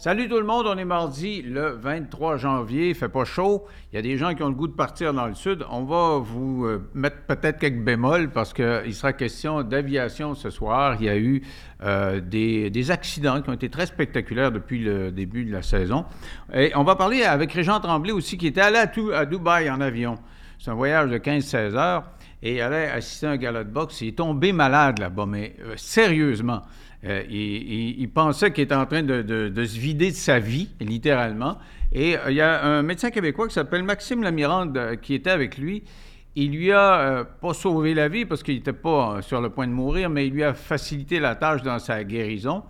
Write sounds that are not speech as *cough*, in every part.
Salut tout le monde, on est mardi le 23 janvier, il fait pas chaud. Il y a des gens qui ont le goût de partir dans le sud. On va vous euh, mettre peut-être quelques bémols parce qu'il sera question d'aviation ce soir. Il y a eu euh, des, accidents qui ont été très spectaculaires depuis le début de la saison. Et on va parler avec Régent Tremblay aussi qui était allé à, Dubaï en avion. C'est un voyage de 15-16 heures et il allait assister à un gala de boxe. Il est tombé malade là-bas, mais euh, sérieusement. Euh, il, pensait qu'il était en train de, se vider de sa vie, littéralement. Et euh, il y a un médecin québécois qui s'appelle Maxime Lamirande euh, qui était avec lui. Il lui a pas sauvé la vie parce qu'il n'était pas sur le point de mourir, mais il lui a facilité la tâche dans sa guérison.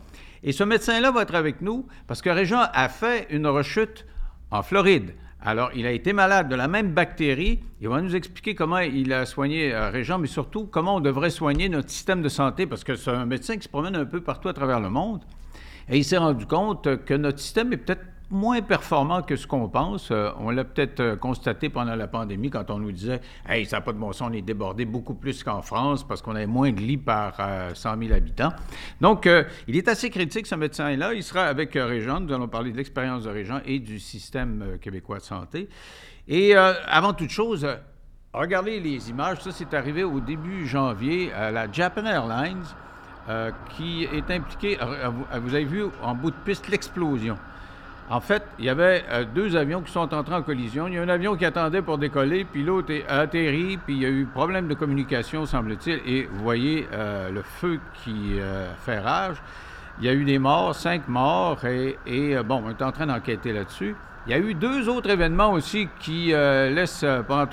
Et ce médecin-là va être avec nous parce que Régent a fait une rechute en Floride. Alors, il a été malade de la même bactérie. Il va nous expliquer comment il a soigné euh, Régent, mais surtout comment on devrait soigner notre système de santé, parce que c'est un médecin qui se promène un peu partout à travers le monde. Et il s'est rendu compte que notre système est peut-être moins performant que ce qu'on pense. Euh, on l'a peut-être euh, constaté pendant la pandémie quand on nous disait Hey, ça n'a pas de bon sens, on est débordé beaucoup plus qu'en France parce qu'on avait moins de lits par 100 euh, 000 habitants. Donc, il est assez critique, ce médecin-là. Il sera avec Régent. Nous allons parler de l'expérience de Régent et du système québécois de santé. Et avant toute chose, regardez les images. Ça, c'est arrivé au début janvier à la Japan Airlines. qui est impliquée, vous avez vu en bout de piste l'explosion. En fait, il y avait euh, deux avions qui sont entrés en collision. Il y a un avion qui attendait pour décoller, puis l'autre a atterri, puis il y a eu problème de communication, semble-t-il, et vous voyez euh, le feu qui euh, fait rage. Il y a eu des morts, cinq morts, et, bon, on est en train d'enquêter là-dessus. Il y a eu deux autres événements aussi qui laissent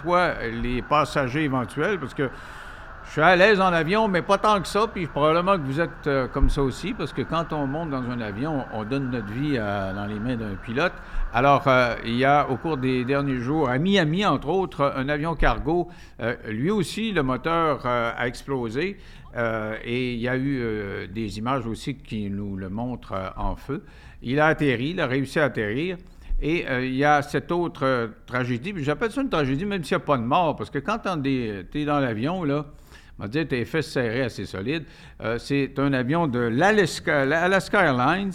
toi les passagers éventuels, parce que je suis à l'aise en avion, mais pas tant que ça. Puis probablement que vous êtes euh, comme ça aussi, parce que quand on monte dans un avion, on donne notre vie euh, dans les mains d'un pilote. Alors, euh, il y a au cours des derniers jours, à Miami, entre autres, un avion cargo. lui aussi, le moteur a explosé. et il y a eu des images aussi qui nous le montrent en feu. Il a atterri, il a réussi à atterrir. Et il y a cette autre tragédie, j'appelle ça une tragédie même s'il n'y a pas de mort, parce que quand tu es dans l'avion, là, m'a dit, tes fesses serrées assez solides. Euh, c'est un avion de l'Alaska Airlines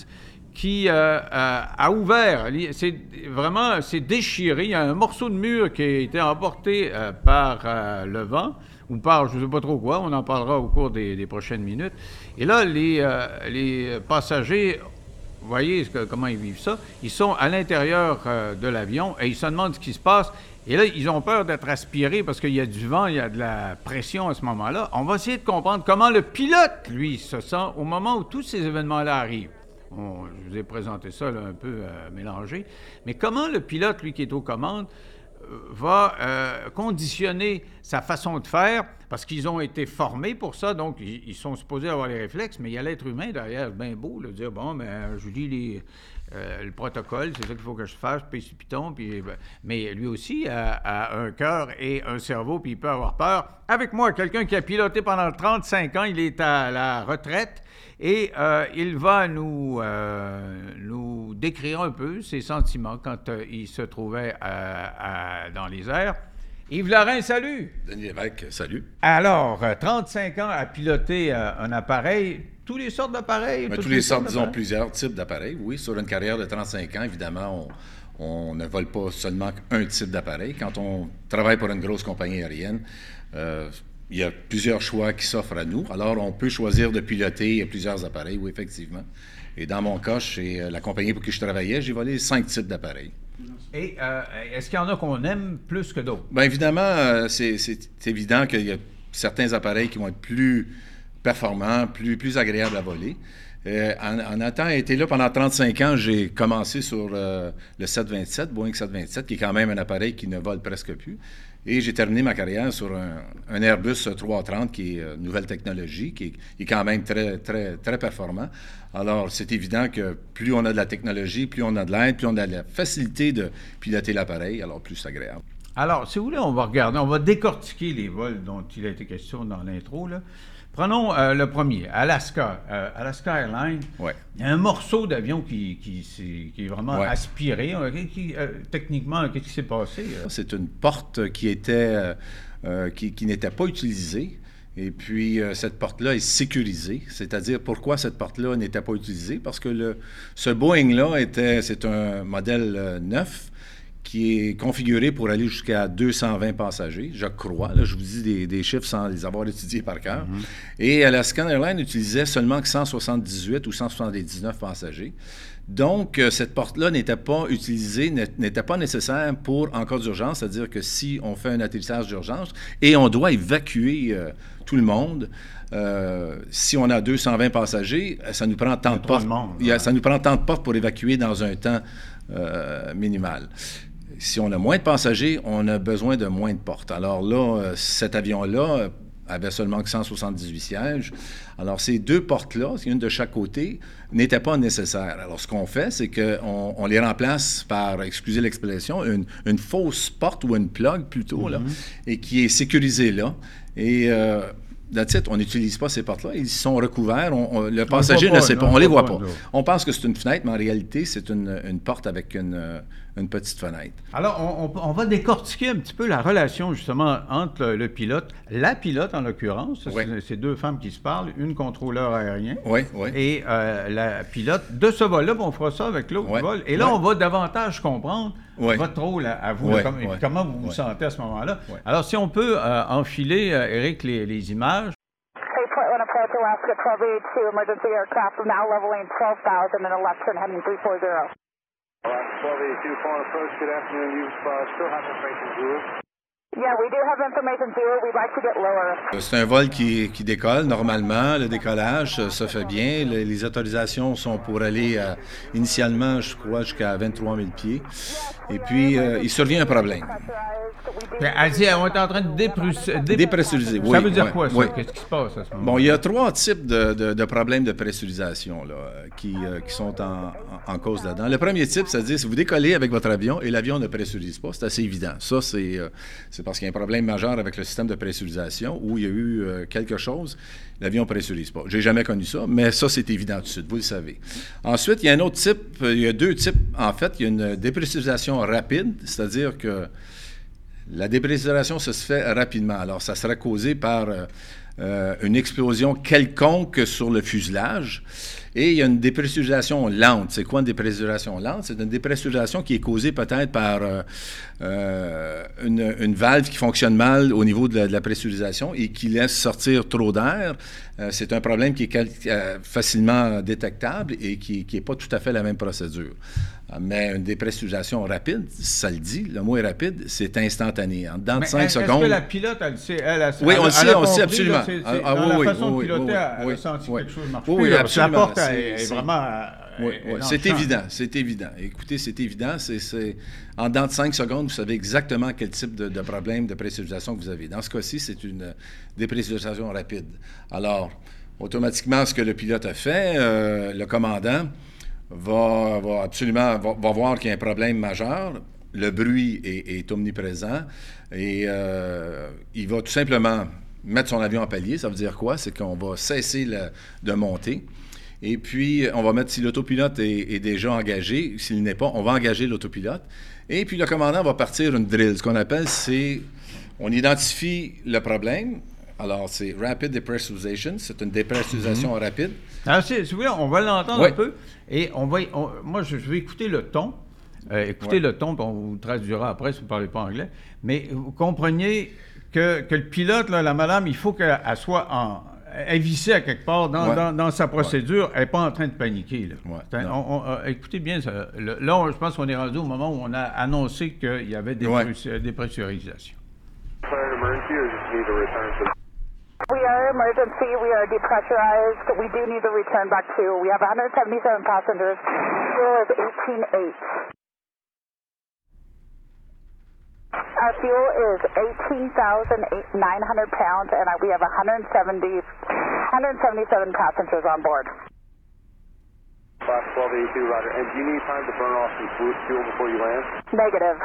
qui euh, a ouvert, c'est vraiment, c'est déchiré. Il y a un morceau de mur qui a été emporté euh, par le vent ou par je ne sais pas trop quoi, on en parlera au cours des, prochaines minutes. Et là, les passagers, vous voyez comment ils vivent ça, ils sont à l'intérieur de l'avion et ils se demandent ce qui se passe. Et là, ils ont peur d'être aspirés parce qu'il y a du vent, il y a de la pression à ce moment-là. On va essayer de comprendre comment le pilote, lui, se sent au moment où tous ces événements-là arrivent. je vous ai présenté ça un peu euh, mélangé. Mais comment le pilote, lui, qui est aux commandes, euh, va euh, conditionner sa façon de faire, parce qu'ils ont été formés pour ça, donc ils, sont supposés avoir les réflexes, mais il y a l'être humain derrière, bien beau, le dire, bon, mais ben, je dis les, euh, le protocole, c'est ça qu'il faut que je fasse, puis Python, puis... Ben, mais lui aussi a, un cœur et un cerveau, puis il peut avoir peur. Avec moi, quelqu'un qui a piloté pendant 35 ans, il est à la retraite, et euh, il va nous, euh, nous décrire un peu ses sentiments quand il se trouvait dans les airs. Yves Laurent, salut! Denis Lévesque, salut. Alors, 35 ans à piloter un appareil, tous les sortes d'appareils? tous les sortes, disons, plusieurs types d'appareils, oui. Sur une carrière de 35 ans, évidemment, on, ne vole pas seulement un type d'appareil. Quand on travaille pour une grosse compagnie aérienne, euh, il y a plusieurs choix qui s'offrent à nous. Alors, on peut choisir de piloter plusieurs appareils, oui, effectivement. Et dans mon cas, chez euh, la compagnie pour qui je travaillais, j'ai volé cinq types d'appareils. Et euh, est-ce qu'il y en a qu'on aime plus que d'autres? Bien évidemment, c'est évident qu'il y a certains appareils qui vont être plus performant, plus, plus agréable à voler. Euh, en, en été là pendant 35 ans, j'ai commencé sur euh, le 727, Boeing 727, qui est quand même un appareil qui ne vole presque plus. Et j'ai terminé ma carrière sur un, Airbus 330 qui est euh, nouvelle technologie, qui est, quand même très, très, très performant. Alors, c'est évident que plus on a de la technologie, plus on a de l'aide, plus on a de la facilité de piloter l'appareil, alors plus agréable. Alors, si vous voulez, on va regarder, on va décortiquer les vols dont il a été question dans l'intro. Là. Prenons euh, le premier, Alaska. Euh, Alaska Airlines. Il y a un morceau d'avion qui, qui, est vraiment aspiré. Euh, techniquement, qu'est-ce qui s'est passé? C'est une porte qui était qui, n'était pas utilisée. Et puis, euh, cette porte-là est sécurisée. C'est-à-dire, pourquoi cette porte-là n'était pas utilisée? Parce que le, ce Boeing-là, était, c'est un modèle euh, neuf qui est configuré pour aller jusqu'à 220 passagers, je crois. Là, je vous dis des, des, chiffres sans les avoir étudiés par cœur. Mm-hmm. Et euh, la Scan Airline utilisait seulement que 178 ou 179 passagers. Donc, euh, cette porte-là n'était pas utilisée, n'était pas nécessaire pour en cas d'urgence, c'est-à-dire que si on fait un atterrissage d'urgence et on doit évacuer euh, tout le monde, euh, si on a 220 passagers, ça nous prend tant de portes. Ça nous prend tant de portes pour évacuer dans un temps minimal. Si on a moins de passagers, on a besoin de moins de portes. Alors là, cet avion-là avait seulement que 178 sièges. Alors, ces deux portes-là, une de chaque côté, n'étaient pas nécessaires. Alors, ce qu'on fait, c'est qu'on on les remplace par, excusez l'expression, une, une, fausse porte ou une plug plutôt, là, mm-hmm. et qui est sécurisée là. Et euh, on n'utilise pas ces portes-là. Ils sont recouverts. le passager ne sait pas. On ne les voit pas. On pense que c'est une fenêtre, mais en réalité, c'est une, porte avec une, petite fenêtre. Alors, on, va décortiquer un petit peu la relation, justement, entre le, pilote, la pilote en l'occurrence, c'est deux femmes qui se parlent, une contrôleur aérien et euh, la pilote de ce vol-là. On fera ça avec l'autre vol. Et là, on va davantage comprendre votre rôle à, vous, et comment vous vous sentez à ce moment-là? Alors, si on peut euh, enfiler, euh, Eric, les, les images. Hey, Portland approach Alaska 1282, emergency aircraft now leveling 12,000 and a left turn heading 340. Alaska 1282, foreign approach, good afternoon. You still have information, Zulu? C'est un vol qui, qui, décolle normalement. Le décollage euh, se fait bien. Les, autorisations sont pour aller à, initialement, je crois, jusqu'à 23 000 pieds. Et puis, euh, il survient un problème. Elle dit, on est en train de dépressuriser. dépressuriser. ça veut dire quoi, ça? Qu'est-ce qui se passe à ce moment Bon, il y a trois types de, de, problèmes de pressurisation là, qui, euh, qui sont en, en, cause là-dedans. Le premier type, c'est-à-dire si vous décollez avec votre avion et l'avion ne pressurise pas, c'est assez évident. Ça, c'est c'est parce qu'il y a un problème majeur avec le système de pressurisation où il y a eu euh, quelque chose, l'avion ne pressurise pas. J'ai jamais connu ça, mais ça, c'est évident tout de suite, vous le savez. Ensuite, il y a un autre type, euh, il y a deux types, en fait. Il y a une dépressurisation rapide, c'est-à-dire que la dépressurisation, ça se fait rapidement. Alors, ça sera causé par euh, une explosion quelconque sur le fuselage. Et il y a une dépressurisation lente. C'est quoi une dépressurisation lente? C'est une dépressurisation qui est causée peut-être par euh, euh, une, valve qui fonctionne mal au niveau de la, pressurisation et qui laisse sortir trop d'air. Euh, c'est un problème qui est facilement détectable et qui n'est pas tout à fait la même procédure. Mais une dépressurisation rapide, ça le dit, le mot est rapide, c'est instantané. En dedans de 5 secondes. Est-ce que la pilote, elle sait, elle, elle, Oui, on le sait, on le sait absolument. ah, ah, dans oui, la façon oui, de piloter, elle a senti quelque chose marche oui, Oui, absolument. La porte est, vraiment. Oui, oui. c'est évident, c'est évident. Écoutez, c'est évident. C'est, en dedans de 5 secondes, vous savez exactement quel type de, de problème de pressurisation que vous avez. Dans ce cas-ci, c'est une dépressurisation rapide. Alors, automatiquement, ce que le pilote a fait, euh, le commandant, va, va absolument va, voir qu'il y a un problème majeur. Le bruit est, omniprésent et euh, il va tout simplement mettre son avion en palier. Ça veut dire quoi? C'est qu'on va cesser de monter. Et puis, on va mettre, si l'autopilote est, déjà engagé, s'il n'est pas, on va engager l'autopilote. Et puis, le commandant va partir une drill. Ce qu'on appelle, c'est, on identifie le problème. Alors, c'est Rapid Depressurization. C'est une dépressurisation mm-hmm. rapide. Alors, si, vous voulez, on va l'entendre un peu. Et on va, moi, je vais écouter le ton. Euh, écoutez le ton, on vous traduira après si vous ne parlez pas anglais. Mais vous compreniez que, que le pilote, la madame, il faut qu'elle soit en, vissée à quelque part dans, dans, sa procédure. Elle n'est pas en train de paniquer. Là. Euh, écoutez bien, ça, là, je pense qu'on est rendu au moment où on a annoncé qu'il y avait des, des pressurisations. We are emergency. We are depressurized. We do need to return back to. We have 177 passengers. Fuel is 18.8. Our fuel is 18,900 pounds, and we have 170, 177 passengers on board. Class 1282, Roger. And do you need time to burn off some fuel before you land? Negative.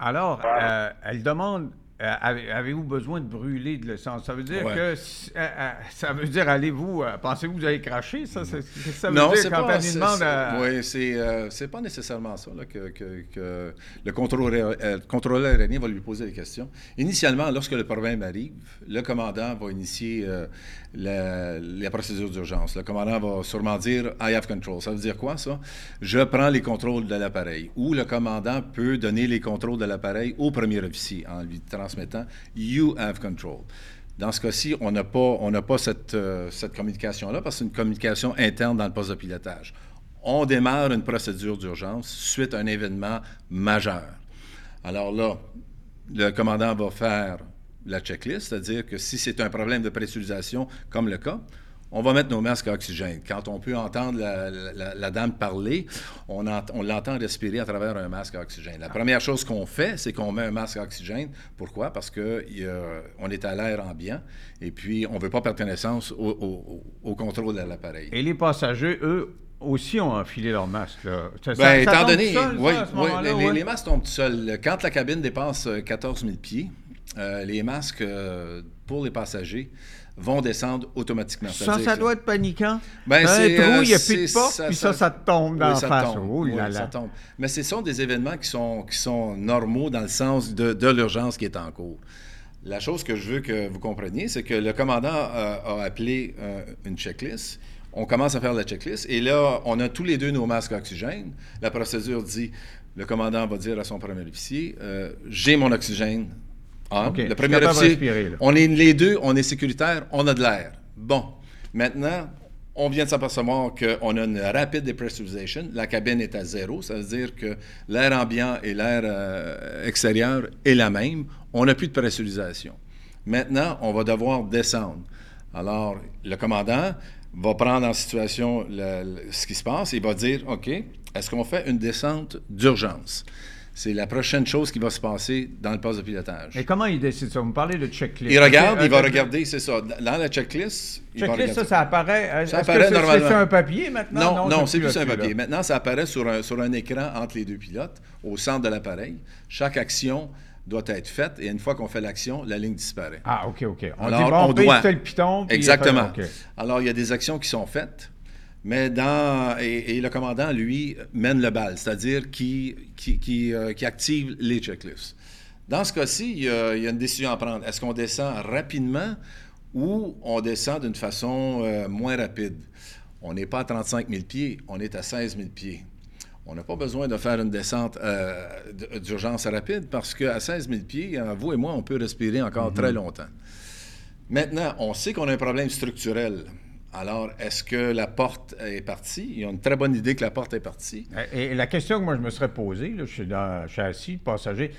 Alors, euh, elle demande Euh, avez-vous besoin de brûler de l'essence? Ça veut dire que euh, euh, ça veut dire allez-vous pensez-vous que vous allez cracher? Ça, ça veut non, dire quand pas, demande à... Oui, c'est pas nécessairement ça que, que, le contrôleur, contrôleur aérien va lui poser des questions. Initialement, lorsque le problème arrive, le commandant va initier la, la, procédure d'urgence. Le commandant va sûrement dire I have control. Ça veut dire quoi ça? Je prends les contrôles de l'appareil. Ou le commandant peut donner les contrôles de l'appareil au premier officier en lui transmettant You have control. Dans ce cas-ci, on n'a pas, on pas cette, euh, cette communication-là parce que c'est une communication interne dans le poste de pilotage. On démarre une procédure d'urgence suite à un événement majeur. Alors là, le commandant va faire la checklist, c'est-à-dire que si c'est un problème de pressurisation, comme le cas, on va mettre nos masques à oxygène. Quand on peut entendre la, dame parler, on, l'entend respirer à travers un masque à oxygène. La première chose qu'on fait, c'est qu'on met un masque à oxygène. Pourquoi? Parce qu'on est à l'air ambiant et puis on ne veut pas perdre connaissance au, contrôle de l'appareil. Et les passagers, eux, aussi ont enfilé leur masque. Bien, étant donné, oui, les, masques tombent tout seuls. Quand la cabine dépasse 14 000 pieds, euh, les masques euh, pour les passagers vont descendre automatiquement. Ça, ça doit être paniquant. Ben, c'est, un trou, il n'y a plus de porte, puis ça, ça tombe dans la face. Oh ça tombe. Mais ce sont des événements qui sont, qui sont normaux dans le sens de, de l'urgence qui est en cours. La chose que je veux que vous compreniez, c'est que le commandant a, appelé euh, une checklist. On commence à faire la checklist et là, on a tous les deux nos masques oxygène. La procédure dit, le commandant va dire à son premier officier, euh, j'ai mon oxygène ah, le premier officier, on est les deux, on est sécuritaire, on a de l'air. Bon, maintenant, on vient de s'apercevoir qu'on a une rapide depressurization. La cabine est à zéro, ça veut dire que l'air ambiant et l'air euh, extérieur est la même. On n'a plus de pressurisation. Maintenant, on va devoir descendre. Alors, le commandant va prendre en situation ce qui se passe et va dire, OK, est-ce qu'on fait une descente d'urgence? C'est la prochaine chose qui va se passer dans le poste de pilotage. Et comment il décide ça? Vous me parlez de checklist. Il regarde, il va regarder, c'est ça. Dans la checklist, il checklist, ça, ça apparaît. Ça apparaît que normalement. C'est un papier maintenant? Non, non, c'est plus un papier. Maintenant, ça apparaît sur un, sur un écran entre les deux pilotes, au centre de l'appareil. Chaque action doit être faite et une fois qu'on fait l'action, la ligne disparaît. Ah, OK, OK. On Alors, dit, bon, on doit... le piton. Exactement. Alors, il y a des actions qui sont faites mais dans. Et, le commandant, lui, mène le bal, c'est-à-dire qui, qui, euh, qui, active les checklists. Dans ce cas-ci, il y, a, une décision à prendre. Est-ce qu'on descend rapidement ou on descend d'une façon euh, moins rapide? On n'est pas à 35 000 pieds, on est à 16 000 pieds. On n'a pas besoin de faire une descente euh, d'urgence rapide parce qu'à 16 000 pieds, vous et moi, on peut respirer encore très mm-hmm. longtemps. Maintenant, on sait qu'on a un problème structurel. Alors, est-ce que la porte est partie? Il y a une très bonne idée que la porte est partie. Et, la question que moi je me serais posée, dans, je suis assis, passager,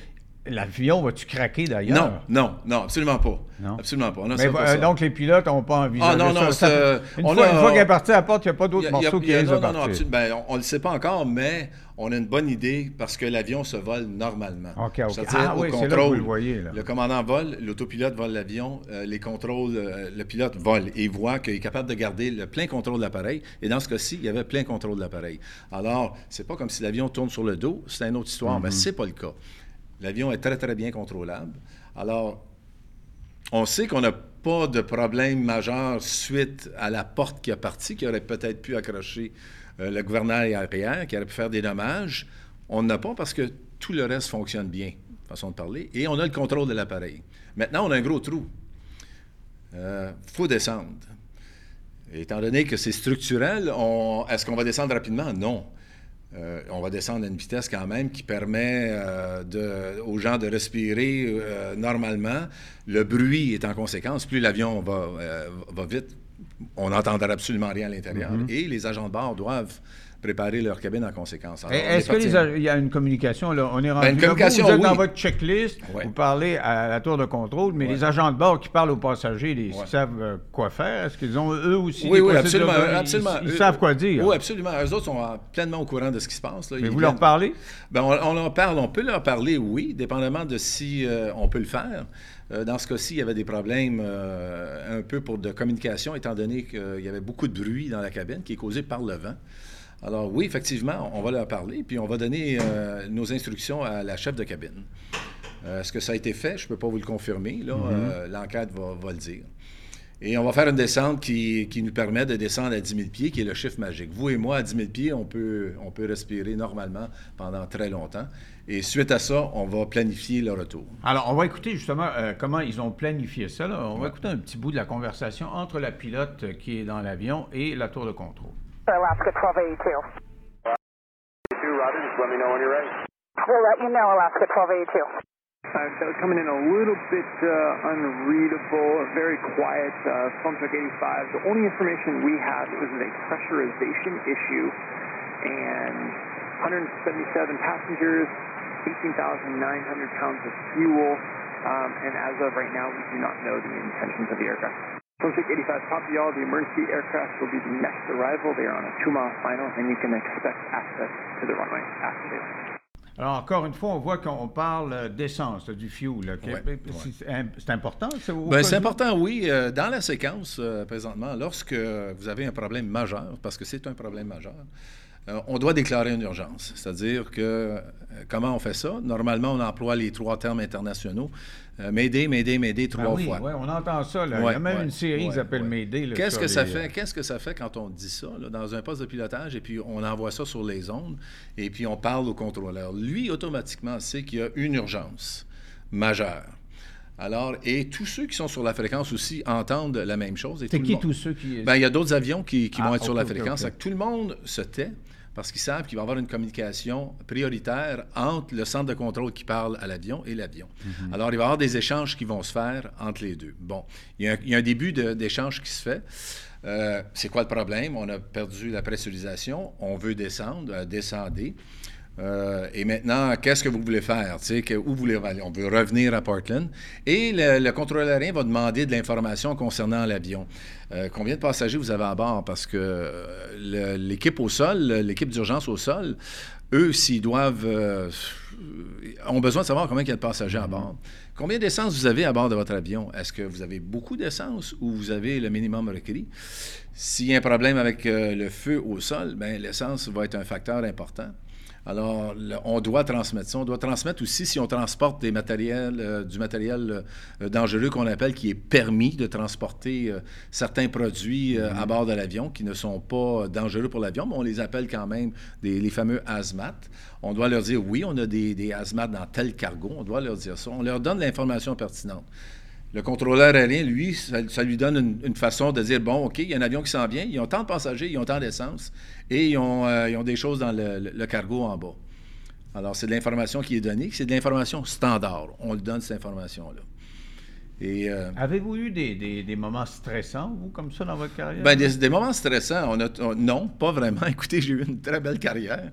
L'avion va-tu craquer d'ailleurs? Non, non, non, absolument pas. Non. Absolument pas. Mais, euh, donc les pilotes n'ont pas envie ah, non, non, ça. Une, fois, une, fois, qu'elle est partie à la porte, il n'y a pas d'autres morceaux qui Non, non, non, ben, on ne le sait pas encore, mais on a une bonne idée parce que l'avion se vole normalement. OK, OK. Ah, oui, c'est là vous le voyez. Là. Le commandant vole, l'autopilote vole l'avion, euh, les contrôles, euh, le pilote vole et voit qu'il est capable de garder le plein contrôle de l'appareil. Et dans ce cas-ci, il y avait plein contrôle de l'appareil. Alors, c'est pas comme si l'avion tourne sur le dos, c'est une autre histoire, mais mm-hmm. ce n'est pas le cas. L'avion est très, très bien contrôlable. Alors, on sait qu'on n'a pas de problème majeur suite à la porte qui a parti, qui aurait peut-être pu accrocher euh, le gouvernail arrière, qui aurait pu faire des dommages. On n'a pas parce que tout le reste fonctionne bien, façon de parler, et on a le contrôle de l'appareil. Maintenant, on a un gros trou. Il euh, faut descendre. étant donné que c'est structurel, est-ce qu'on va descendre rapidement? Non. Euh, on va descendre à une vitesse quand même qui permet euh, aux gens de respirer euh, normalement. Le bruit est en conséquence. Plus l'avion va, vite, on n'entendra absolument rien à l'intérieur. Mm-hmm. Et les agents de bord doivent préparer leur cabine en conséquence. Est-ce qu'il y a une communication? Là, on est rendu ben, vous, êtes dans votre checklist, vous parlez à la tour de contrôle, mais les agents de bord qui parlent aux passagers, ils savent euh, quoi faire? Est-ce qu'ils ont eux aussi Oui, oui, absolument. absolument. Ils, savent quoi dire? Oui, absolument. Eux autres sont pleinement au courant de ce qui se passe. Mais vous leur parlez? Ben, on, leur parle. On peut leur parler, oui, dépendamment de si euh, on peut le faire. Euh, dans ce cas-ci, il y avait des problèmes un peu pour de communication, étant donné qu'il y avait beaucoup de bruit dans la cabine qui est causé par le vent. Alors oui, effectivement, on va leur parler, puis on va donner euh, nos instructions à la chef de cabine. Est-ce que ça a été fait? Je ne peux pas vous le confirmer. Mm-hmm. L'enquête va, le dire. Et on va faire une descente qui, nous permet de descendre à 10 000 pieds, qui est le chiffre magique. Vous et moi, à 10 000 pieds, on peut, on peut respirer normalement pendant très longtemps. Et suite à ça, on va planifier le retour. Alors, on va écouter justement euh, comment ils ont planifié ça. On va écouter un petit bout de la conversation entre la pilote qui est dans l'avion et la tour de contrôle. Alaska 1282. Roger, just let me know when you're ready. We'll let you know, Alaska 1282. Uh, that coming in a little bit uh, unreadable, very quiet. Uh, phone took 85. The only information we have is a pressurization issue and 177 passengers, 18,900 pounds of fuel. Um, and as of right now, we do not know the intentions of the aircraft. Phone 85 copy all. The emergency aircraft will be the next arrival. They are on a two-mile final, and you can expect access to the runway after they land. Alors, encore une fois, on voit qu'on parle d'essence, du fuel. C'est important, ça? Ben, c'est important, oui. Euh, dans la séquence, euh, présentement, lorsque vous avez un problème majeur, parce que c'est un problème majeur, euh, on doit déclarer une urgence. C'est-à-dire que comment on fait ça? Normalement, on emploie les trois termes internationaux. M'aider, m'aider, m'aider trois oui, fois. Oui, on entend ça. Là. Il y a même une série qui s'appelle M'aider. Qu'est-ce que ça fait? Qu'est-ce que ça fait quand on dit ça dans un poste de pilotage et puis on envoie ça sur les ondes et puis on parle au contrôleur? Lui, automatiquement, sait qu'il y a une urgence majeure. Alors, et tous ceux qui sont sur la fréquence aussi entendent la même chose. C'est qui tous ceux qui... Ben, il y a d'autres avions qui, vont ah, être sur la fréquence. Tout le monde se tait parce qu'ils savent qu'il va y avoir une communication prioritaire entre le centre de contrôle qui parle à l'avion et l'avion. Mhm. Alors, il va y avoir des échanges qui vont se faire entre les deux. Bon, il y a un, début d'échange qui se fait. Euh, c'est quoi le problème? On a perdu la pressurisation, on veut descendre, euh, descendre. Euh, et maintenant, qu'est-ce que vous voulez faire? Que, où vous voulez aller? On veut revenir à Portland. Et le, contrôleur aérien va demander de l'information concernant l'avion. Euh, combien de passagers vous avez à bord? Parce que euh, l'équipe au sol, l'équipe d'urgence au sol, eux, s'ils doivent. ont besoin de savoir combien il y a de passagers à bord. Combien d'essence vous avez à bord de votre avion? Est-ce que vous avez beaucoup d'essence ou vous avez le minimum requis? S'il y a un problème avec le feu au sol, bien, l'essence va être un facteur important. Alors, on doit transmettre ça. On doit transmettre aussi si on transporte des matériels, euh, du matériel euh, dangereux qu'on appelle qui est permis de transporter euh, certains produits à mm-hmm. bord de l'avion qui ne sont pas dangereux pour l'avion, mais on les appelle quand même des, les fameux hazmat. On doit leur dire oui, on a des, des hazmat dans tel cargo. On doit leur dire ça. On leur donne l'information pertinente. Le contrôleur aérien, lui, ça, lui donne une, façon de dire bon, OK, il y a un avion qui s'en vient, ils ont tant de passagers, ils ont tant d'essence et ils ont, euh, des choses dans le, cargo en bas. Alors, c'est de l'information qui est donnée, c'est de l'information standard. On le donne, cette information-là. Euh, Avez-vous eu des, moments stressants, vous, comme ça, dans votre carrière? Bien, des, moments stressants, on a, non, pas vraiment. *laughs* Écoutez, j'ai eu une très belle carrière.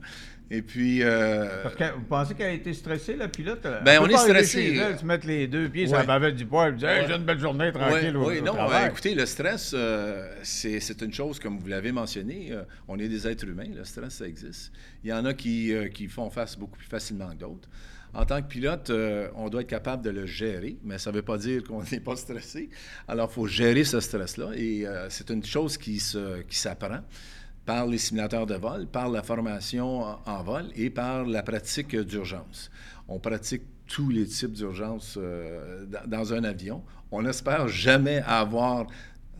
Et puis. Euh, Parce que vous pensez qu'elle a été stressée, la pilote? Ben, on est stressé. Elle, se mettre les deux pieds sur la bavette du poids et dire hey, j'ai une belle journée tranquille. Oui, non, écoutez, le stress, euh, c'est une chose, comme vous l'avez mentionné, euh, on est des êtres humains, le stress, ça existe. Il y en a qui, qui font face beaucoup plus facilement que d'autres. En tant que pilote, on doit être capable de le gérer, mais ça ne veut pas dire qu'on *laughs* n'est pas stressé. Alors, il faut gérer ce stress-là et c'est une chose qui s'apprend. Qui par les simulateurs de vol, par la formation en, vol et par la pratique d'urgence. On pratique tous les types d'urgence euh, dans un avion. On n'espère jamais avoir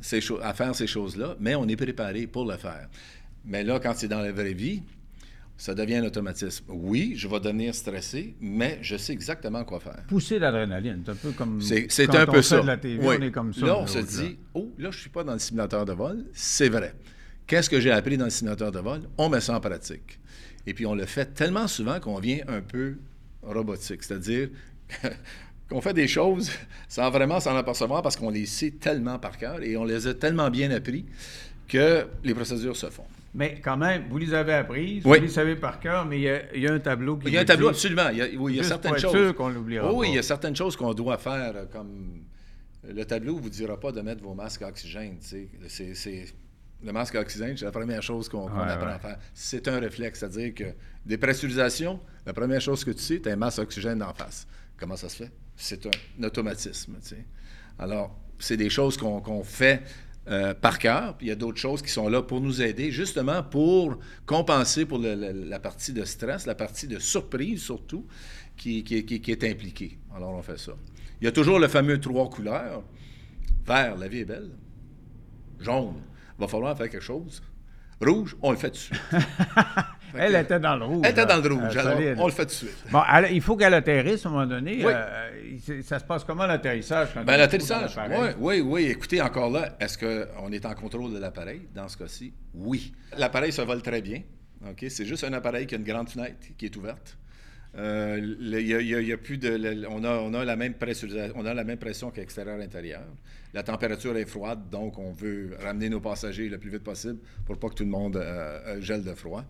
ces à faire ces choses-là, mais on est préparé pour le faire. Mais là, quand c'est dans la vraie vie, ça devient un automatisme. Oui, je vais devenir stressé, mais je sais exactement quoi faire. Pousser l'adrénaline, c'est un peu comme c'est, quand un on peu ça. de la TV, on est comme ça. Là, on se dit, oh, là, je ne suis pas dans le simulateur de vol. C'est vrai. Qu'est-ce que j'ai appris dans le simulateur de vol? On met ça en pratique. Et puis on le fait tellement souvent qu'on vient un peu robotique, c'est-à-dire *laughs* qu'on fait des choses sans vraiment s'en apercevoir parce qu'on les sait tellement par cœur et on les a tellement bien appris que les procédures se font. Mais quand même, vous les avez apprises, vous les savez par cœur, mais il y, a, un tableau qui. Il y a un tableau, absolument. Il y a, oui, il y a certaines choses. Sûr qu'on l'oubliera oui, il y a certaines choses qu'on doit faire, comme le tableau ne vous dira pas de mettre vos masques à oxygène. C'est le masque à oxygène, c'est la première chose qu'on apprend à faire. C'est un réflexe, c'est-à-dire que des pressurisations, la première chose que tu sais, tu as un masque à oxygène en face. Comment ça se fait? C'est un, automatisme. Alors, c'est des choses qu'on fait euh, par cœur. Puis il y a d'autres choses qui sont là pour nous aider, justement pour compenser pour le- le- la partie de stress, la partie de surprise surtout, qui, qui- qui- qui est impliquée. Alors on fait ça. Il y a toujours le fameux trois couleurs. Vert, la vie est belle. Jaune, va falloir faire quelque chose. Rouge, on le fait dessus. *laughs* Elle était dans le rouge. Elle était dans le hein. rouge, Euh, alors solide. on le fait tout de suite. Bon, il faut qu'elle atterrisse à un moment donné. Oui. euh, ça se passe comment l'atterrissage? Ben, l'atterrissage, oui, oui, oui. Écoutez, encore là, est-ce qu'on est en contrôle de l'appareil? Dans ce cas-ci? Oui. L'appareil se vole très bien. OK? C'est juste un appareil qui a une grande fenêtre qui est ouverte. Y plus de. on, a, on, a la même pressurisation- on a la même pression qu'extérieur-intérieur. La température est froide, donc on veut ramener nos passagers le plus vite possible pour pas que tout le monde euh, euh, gèle de froid.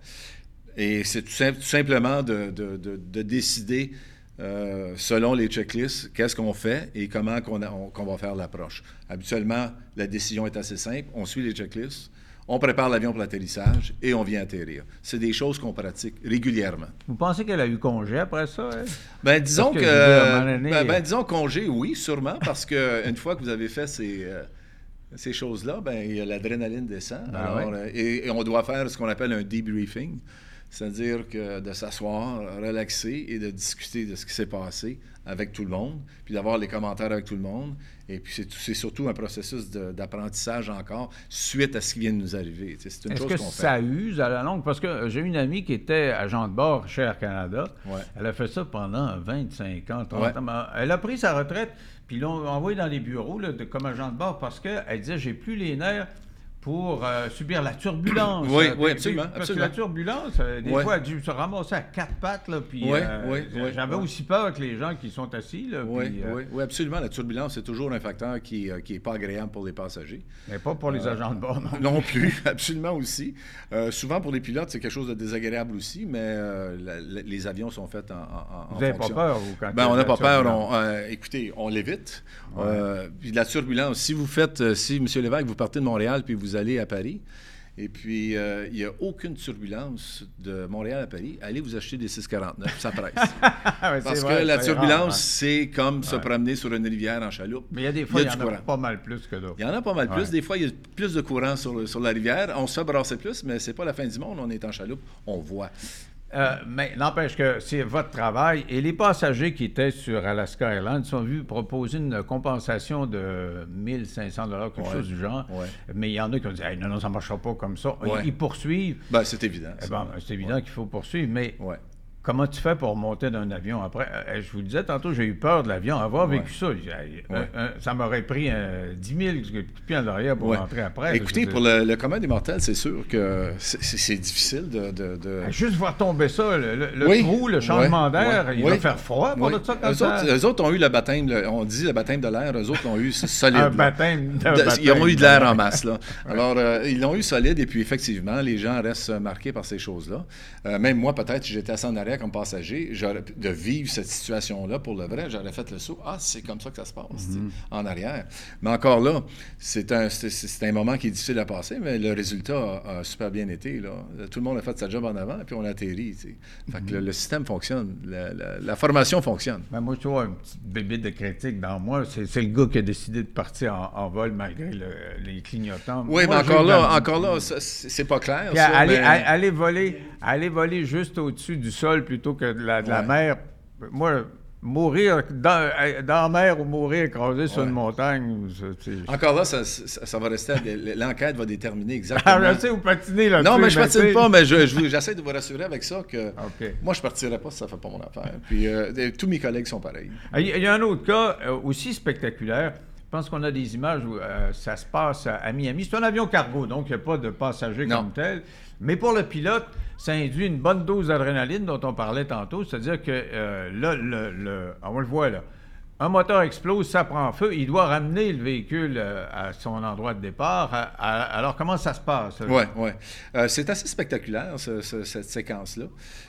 Et c'est tout, sim- tout simplement de, de- de- de décider, euh, selon les checklists, qu'est-ce qu'on fait et comment qu'on va faire l'approche. Habituellement, la décision est assez simple. On suit les checklists, on prépare l'avion pour l'atterrissage et on vient atterrir. C'est des choses qu'on pratique régulièrement. Vous pensez qu'elle a eu congé après ça? elle? Ben, disons que, que. ben, ben, disons congé, oui, sûrement, parce qu'une *laughs* fois que vous avez fait ces, euh, ces choses-là, ben, il y a l'adrénaline descend. Ben Alors, euh, et, et on doit faire ce qu'on appelle un debriefing, c'est-à-dire que de s'asseoir, relaxer et de discuter de ce qui s'est passé avec tout le monde, puis d'avoir les commentaires avec tout le monde. Et puis, c'est, surtout un processus d'apprentissage encore suite à ce qui vient de nous arriver. C'est une Est-ce chose que qu'on fait. ça use à la longue? Parce que euh, j'ai une amie qui était agent de bord chez Air Canada. Ouais. Elle a fait ça pendant 25 ans, 30 Ouais. ans. Elle a pris sa retraite, puis l'ont envoyée dans les bureaux là, de, comme agent de bord parce qu'elle disait j'ai plus les nerfs pour euh, subir la turbulence. Oui, Euh, oui, puis- absolument, Parce absolument. que la turbulence, euh, des fois, a dû se ramasser à quatre pattes. Là, puis, euh, ouais, ouais, J'avais aussi peur que les gens qui sont assis. Là, Oui, puis, euh, oui, oui, absolument. La turbulence, c'est toujours un facteur qui n'est pas agréable pour les passagers. Mais pas pour les agents de bord, non. Non plus, *laughs* absolument aussi. Euh, souvent, pour les pilotes, c'est quelque chose de désagréable aussi, mais euh, la- la- les avions sont faits en, en- en Vous n'avez pas peur, vous, quand Ben, on n'a pas peur. on- euh, écoutez, on l'évite. Euh, puis la turbulence, si vous faites, euh, si, M. Lévesque, vous partez de Montréal puis vous allez à Paris, et puis euh, il n'y a aucune turbulence de Montréal à Paris, allez vous acheter des 649, ça presse. Ah, *laughs* ouais, Parce vrai, que la rare, turbulence, c'est comme se promener sur une rivière en chaloupe. Mais il y a des fois, il y, du en a courant. pas mal plus que d'autres. Il y en a pas mal plus. Des fois, il y a plus de courant sur, le- sur la rivière. On se fait brasser plus, mais c'est pas la fin du monde. On est en chaloupe, on voit. Euh, mais n'empêche que c'est votre travail. Et les passagers qui étaient sur Alaska Airlines sont vus proposer une compensation de 1500 quelque Ouais. chose du genre. Ouais. Mais il y en a qui ont dit Hey, non, non, ça ne marchera pas comme ça. Ouais. Ils poursuivent. Ben, c'est évident. Eh ben, c'est évident qu'il faut poursuivre. Mais. Comment tu fais pour monter d'un avion après? Euh, Je vous le disais tantôt, j'ai eu peur de l'avion. Avoir Ouais. vécu ça, Ouais. un- un- ça m'aurait pris euh, 10 000 coups de pied en arrière pour Ouais. rentrer après. Écoutez, pour le, le commun des mortels, c'est sûr que c'est- difficile de. de- de- Juste voir tomber ça, le, le- le Oui. trou, le changement d'air, il va faire froid pour ça eux, ça... autres, eux autres ont eu le baptême, le- on dit le baptême de l'air, eux autres l'ont eu solide. Un baptême de ils ont eu de l'air en masse. Là. *laughs* Alors, euh, ils l'ont eu solide et puis effectivement, les gens restent marqués par ces choses-là. Euh, même moi, peut-être, si j'étais assis en arrière comme passager, de vivre cette situation-là pour le vrai, j'aurais fait le saut. Ah, c'est comme ça que ça se passe, sais, en arrière. Mais encore là, c'est un, un moment qui est difficile à passer, mais le résultat a, a super bien été. Là. Tout le monde a fait sa job en avant et puis on a atterri. tu sais. Fait que le, le système fonctionne, la, la- la formation fonctionne. Ben, moi, tu vois, un petit bébé de critique dans moi, c'est le gars qui a décidé de partir en, en vol malgré le- les clignotants. Oui, Moi, mais encore là, encore là, c'est pas clair. Puis ça, aller, mais- a- aller voler, aller voler juste au-dessus du sol plutôt que de la, de la Ouais. mer. Moi, mourir dans, dans la mer ou mourir écrasé sur une montagne, Encore là, ça, ça- ça va rester. à- L'enquête va déterminer *laughs* Ah, exactement. je sais, vous patinez là-dessus. non, mais je patine pas, mais je- je vous- j'essaie de vous rassurer avec ça que moi, je partirai pas si ça fait pas mon affaire. Puis euh, tous mes collègues sont pareils. Ah, Il y a- il y a un autre cas euh, aussi spectaculaire. Je pense qu'on a des images où euh, ça se passe à, à Miami. C'est un avion cargo, donc il n'y a pas de passagers Non. comme tel. Mais pour le pilote, ça induit une bonne dose d'adrénaline dont on parlait tantôt. C'est-à-dire que euh, là, le, le- on le voit là. Un moteur explose, ça prend feu. Il doit ramener le véhicule euh, à son endroit de départ. Alors, comment ça se passe? Oui, oui. Euh, c'est assez spectaculaire, ce- ce- cette séquence-là.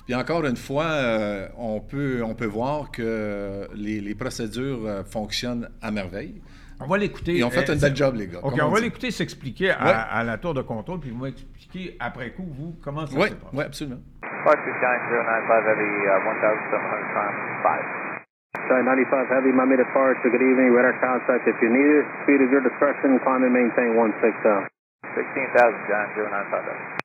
Puis encore une fois, euh, on, peut, on peut voir que les, les procédures fonctionnent à merveille. On va l'écouter. Ils ont fait Euh, un bel job, les gars. OK, Comme on va l'écouter s'expliquer à, Ouais. à la tour de contrôle, puis vous m'expliquer après coup, vous, comment ça Oui, se passe. oui, absolument. Flight 69095 Heavy, uh, 1700 time, 5. Sky 95 Heavy, Miami departure. Good evening. Radar contact if you need it. Speed is your discretion. Climb and maintain 16 16,000, John 095.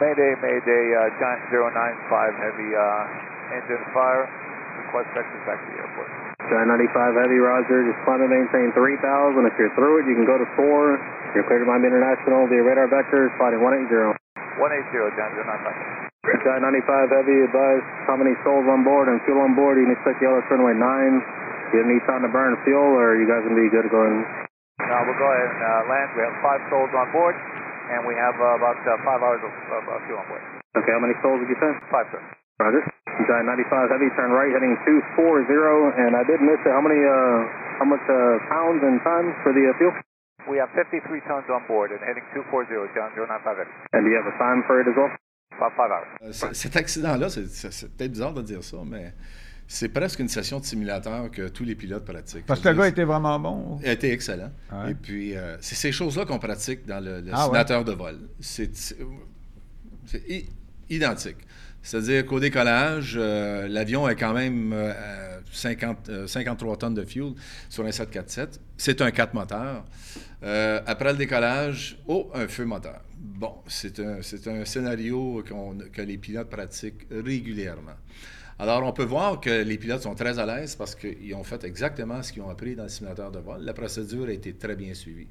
Mayday, Mayday, uh, Giant 095 Heavy, uh, engine fire. Request vectors back to the airport. Sky 95 Heavy, Roger. Just climb to maintain 3000. If you're through it, you can go to 4. You're cleared to Miami International The radar vectors. Flighting 180. 180, John 095. Sky 95 Heavy, advise how many souls on board and fuel on board. You need to can expect yellow runway 9. Do you need time to burn fuel, or are you guys going to be good going? No, we'll go ahead and uh, land. We have five souls on board, and we have uh, about uh, five hours of, of uh, fuel on board. Okay, how many souls did you say? Five, sir. Roger. Sky 95 Heavy, turn right, heading 240, and I did miss it. How many, uh, how much uh, pounds and tons for the uh, fuel? We have 53 tons on board and heading 240, John 095 Heavy. And do you have a time for it as well? About five hours. Euh, Cet accident-là, c'est- peut-être bizarre de dire ça, mais c'est presque une session de simulateur que tous les pilotes pratiquent. Parce que le gars était vraiment bon. Il a été excellent. Ouais. Et puis, euh, c'est ces choses-là qu'on pratique dans le, le Ah ouais? simulateur de vol. C'est identique. C'est-à-dire qu'au décollage, euh, l'avion est quand même euh, à 50, euh, 53 tonnes de fuel sur un 747. C'est un 4 moteurs. Euh, après le décollage, oh, un feu moteur. Bon, c'est un, scénario que les pilotes pratiquent régulièrement. Alors, on peut voir que les pilotes sont très à l'aise parce qu'ils ont fait exactement ce qu'ils ont appris dans le simulateur de vol. La procédure a été très bien suivie.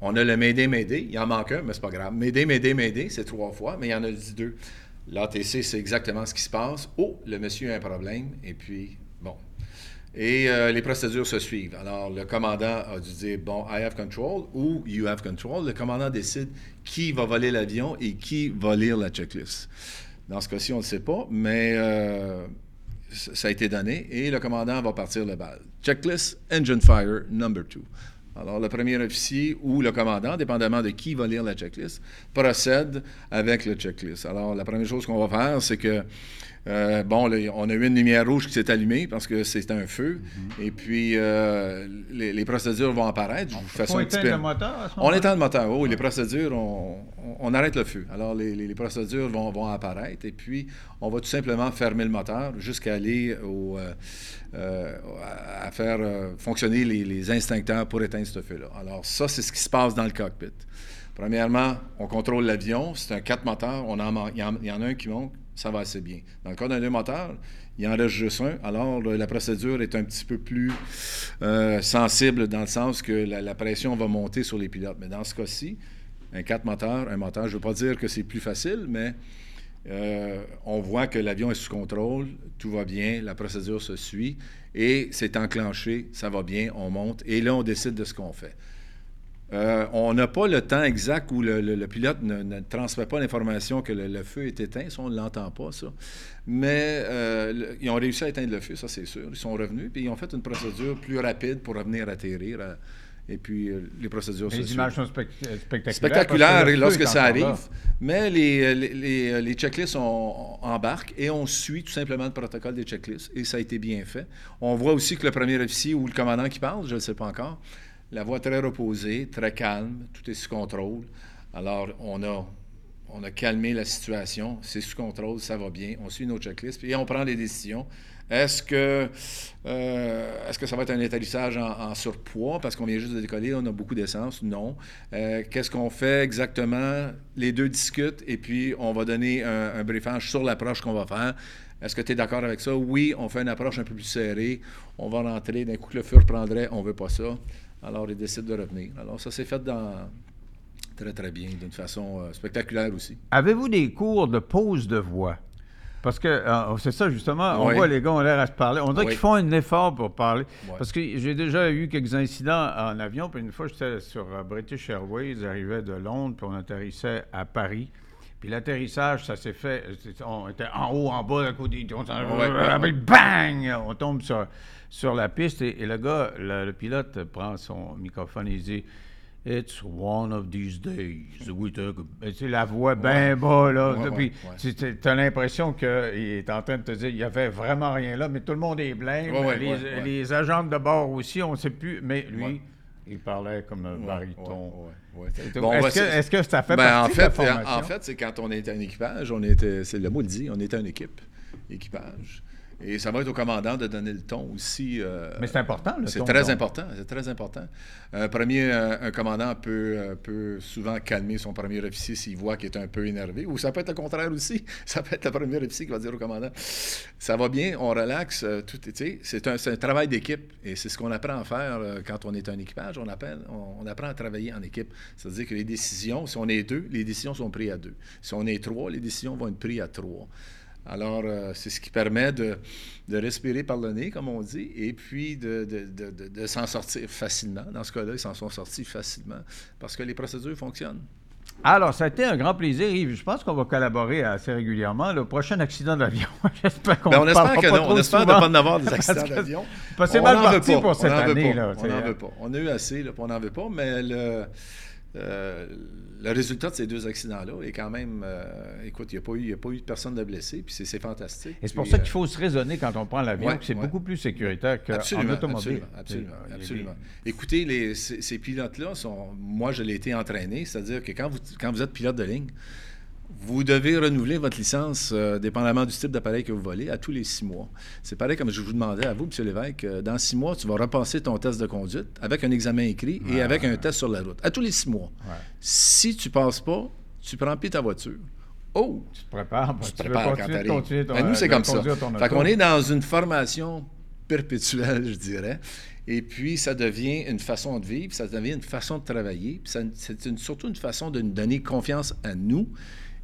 On a le Mayday, Mayday. Il en manque un, mais c'est pas grave. Mayday, Mayday, Mayday, c'est trois fois, mais il y en a deux. L'ATC, c'est exactement ce qui se passe. Oh, le monsieur a un problème. Et puis, bon. Et euh, les procédures se suivent. Alors, le commandant a dû dire, bon, I have control ou you have control. Le commandant décide qui va voler l'avion et qui va lire la checklist. Dans ce cas-ci, on ne le sait pas, mais euh, ça a été donné et le commandant va partir le bal. Checklist, engine fire, number two. Alors, le premier officier ou le commandant, dépendamment de qui va lire la checklist, procède avec le checklist. Alors, la première chose qu'on va faire, c'est que, euh, bon, là, on a eu une lumière rouge qui s'est allumée parce que c'est un feu. Et puis, euh, les, les procédures vont apparaître. Un petit éteindre peu. le moteur à ce On éteint le moteur. Oui, les procédures, on, on- on arrête le feu. Alors, les, les- les procédures vont, vont apparaître et puis on va tout simplement fermer le moteur jusqu'à aller au, euh, à faire fonctionner les, instincteurs pour éteindre ce feu-là. Alors, ça, c'est ce qui se passe dans le cockpit. Premièrement, on contrôle l'avion. C'est un quatre moteurs. On en man- il, y en, il y en a un qui monte. Ça va assez bien. Dans le cas d'un deux moteurs, il en reste juste un. Alors, la procédure est un petit peu plus euh, sensible dans le sens que la, la pression va monter sur les pilotes. Mais dans ce cas-ci, un quatre moteurs, un moteur, je ne veux pas dire que c'est plus facile, mais euh, on voit que l'avion est sous contrôle, tout va bien, la procédure se suit et c'est enclenché, ça va bien, on monte et là, on décide de ce qu'on fait. Euh, on n'a pas le temps exact où le, le- le pilote ne, ne transmet pas l'information que le, le feu est éteint, ça, on ne l'entend pas, ça. Mais euh, ils ont réussi à éteindre le feu, ça c'est sûr. Ils sont revenus, puis ils ont fait une procédure plus rapide pour revenir atterrir. à- et puis euh, les procédures Les images sont spec- spectaculaires. lorsque ça là. arrive. Mais les, les, les- les checklists, on, on embarque et on suit tout simplement le protocole des checklists. Et ça a été bien fait. On voit aussi que le premier officier ou le commandant qui parle, je ne le sais pas encore, la voix très reposée, très calme, tout est sous contrôle. Alors, on a, calmé la situation, c'est sous contrôle, ça va bien, on suit nos checklists et on prend les décisions. Est-ce que, euh, ça va être un atterrissage en, en surpoids parce qu'on vient juste de décoller, on a beaucoup d'essence? Non. Euh, Qu'est-ce qu'on fait exactement? Les deux discutent et puis on va donner un, un briefage sur l'approche qu'on va faire. Est-ce que tu es d'accord avec ça? Oui, on fait une approche un peu plus serrée. On va rentrer d'un coup que le feu reprendrait, on ne veut pas ça. Alors, ils décident de revenir. Alors, ça s'est fait dans, très, très bien, d'une façon euh, spectaculaire aussi. Avez-vous des cours de pause de voix? Parce que euh, c'est ça, justement, on Oui. voit les gars ont l'air à se parler. On dirait Oui. qu'ils font un effort pour parler. Parce que j'ai déjà eu quelques incidents en avion. Puis une fois, j'étais sur euh, British Airways, j'arrivais de Londres, puis on atterrissait à Paris. Puis l'atterrissage, ça s'est fait. On était en haut, en bas, à côté. On, s'en- bang! On tombe sur, sur la piste et, et le gars, le, le pilote, prend son microphone et il dit It's one of these days. About- Tu sais, la voix bien bas, là. Ouais, Puis ouais. tu as l'impression qu'il est en train de te dire il n'y avait vraiment rien là, mais tout le monde est blême. Les, agents de bord aussi, on ne sait plus. Mais lui, il parlait comme un ouais, ouais. Est-ce Bon, que, ça fait Ben, partie en de la fait, formation? en fait, c'est quand on était un équipage, on était, c'est le mot le dit, on était un équipe, équipage. Et ça va être au commandant de donner le ton aussi. euh, Mais c'est important, le c'est très donc. important. C'est très important. Un premier, euh, un commandant peut, euh, peut souvent calmer son premier officier s'il voit qu'il est un peu énervé. Ou ça peut être le contraire aussi. *laughs* Ça peut être le premier officier qui va dire au commandant Ça va bien, on relaxe. tout, c'est un, c'est un travail d'équipe. Et c'est ce qu'on apprend à faire quand on est un équipage. On, appelle, on, on apprend à travailler en équipe. C'est-à-dire que les décisions, si on est deux, les décisions sont prises à deux. Si on est trois, les décisions vont être prises à trois. Alors, euh, c'est ce qui permet de, de respirer par le nez, comme on dit, et puis de, s'en sortir facilement. Dans ce cas-là, ils s'en sont sortis facilement parce que les procédures fonctionnent. Alors, ça a été un grand plaisir, Yves. Je pense qu'on va collaborer assez régulièrement. Le prochain accident d'avion, *laughs* j'espère qu'on Ben, on espère que pas non. trop On espère ne pas en avoir des *laughs* accidents d'avion. c'est On mal parti pas. pour cette année. là. On n'en veut pas. On a eu assez, là, on n'en veut pas, mais le, euh, le résultat de ces deux accidents-là est quand même... euh, écoute, il n'y a, pas eu- il y a pas eu de personne de blessé, puis c'est fantastique. Et c'est pour Puis, ça euh, qu'il faut se raisonner quand on prend l'avion, Ouais, c'est ouais. beaucoup plus sécuritaire qu'en automobile. absolument, absolument. Écoutez, les- ces, ces pilotes-là, sont, moi, je l'ai été entraîné, c'est-à-dire que quand vous, quand vous êtes pilote de ligne, vous devez renouveler votre licence, euh, dépendamment du type d'appareil que vous volez, à tous les six mois. C'est pareil comme je vous demandais à vous, M. Lévesque, euh, dans six mois, tu vas repasser ton test de conduite avec un examen écrit et avec un test sur la route, à tous les six mois. Si tu passes pas, tu prends plus ta voiture. Oh! Tu te prépares tu te tu veux prépares quand t'arrives. continuer ton Ben, nous, c'est de comme ça. Fait qu'on est dans une formation perpétuelle, je dirais. Et puis, ça devient une façon de vivre, ça devient une façon de travailler. Puis c'est une- surtout une façon de nous donner confiance à nous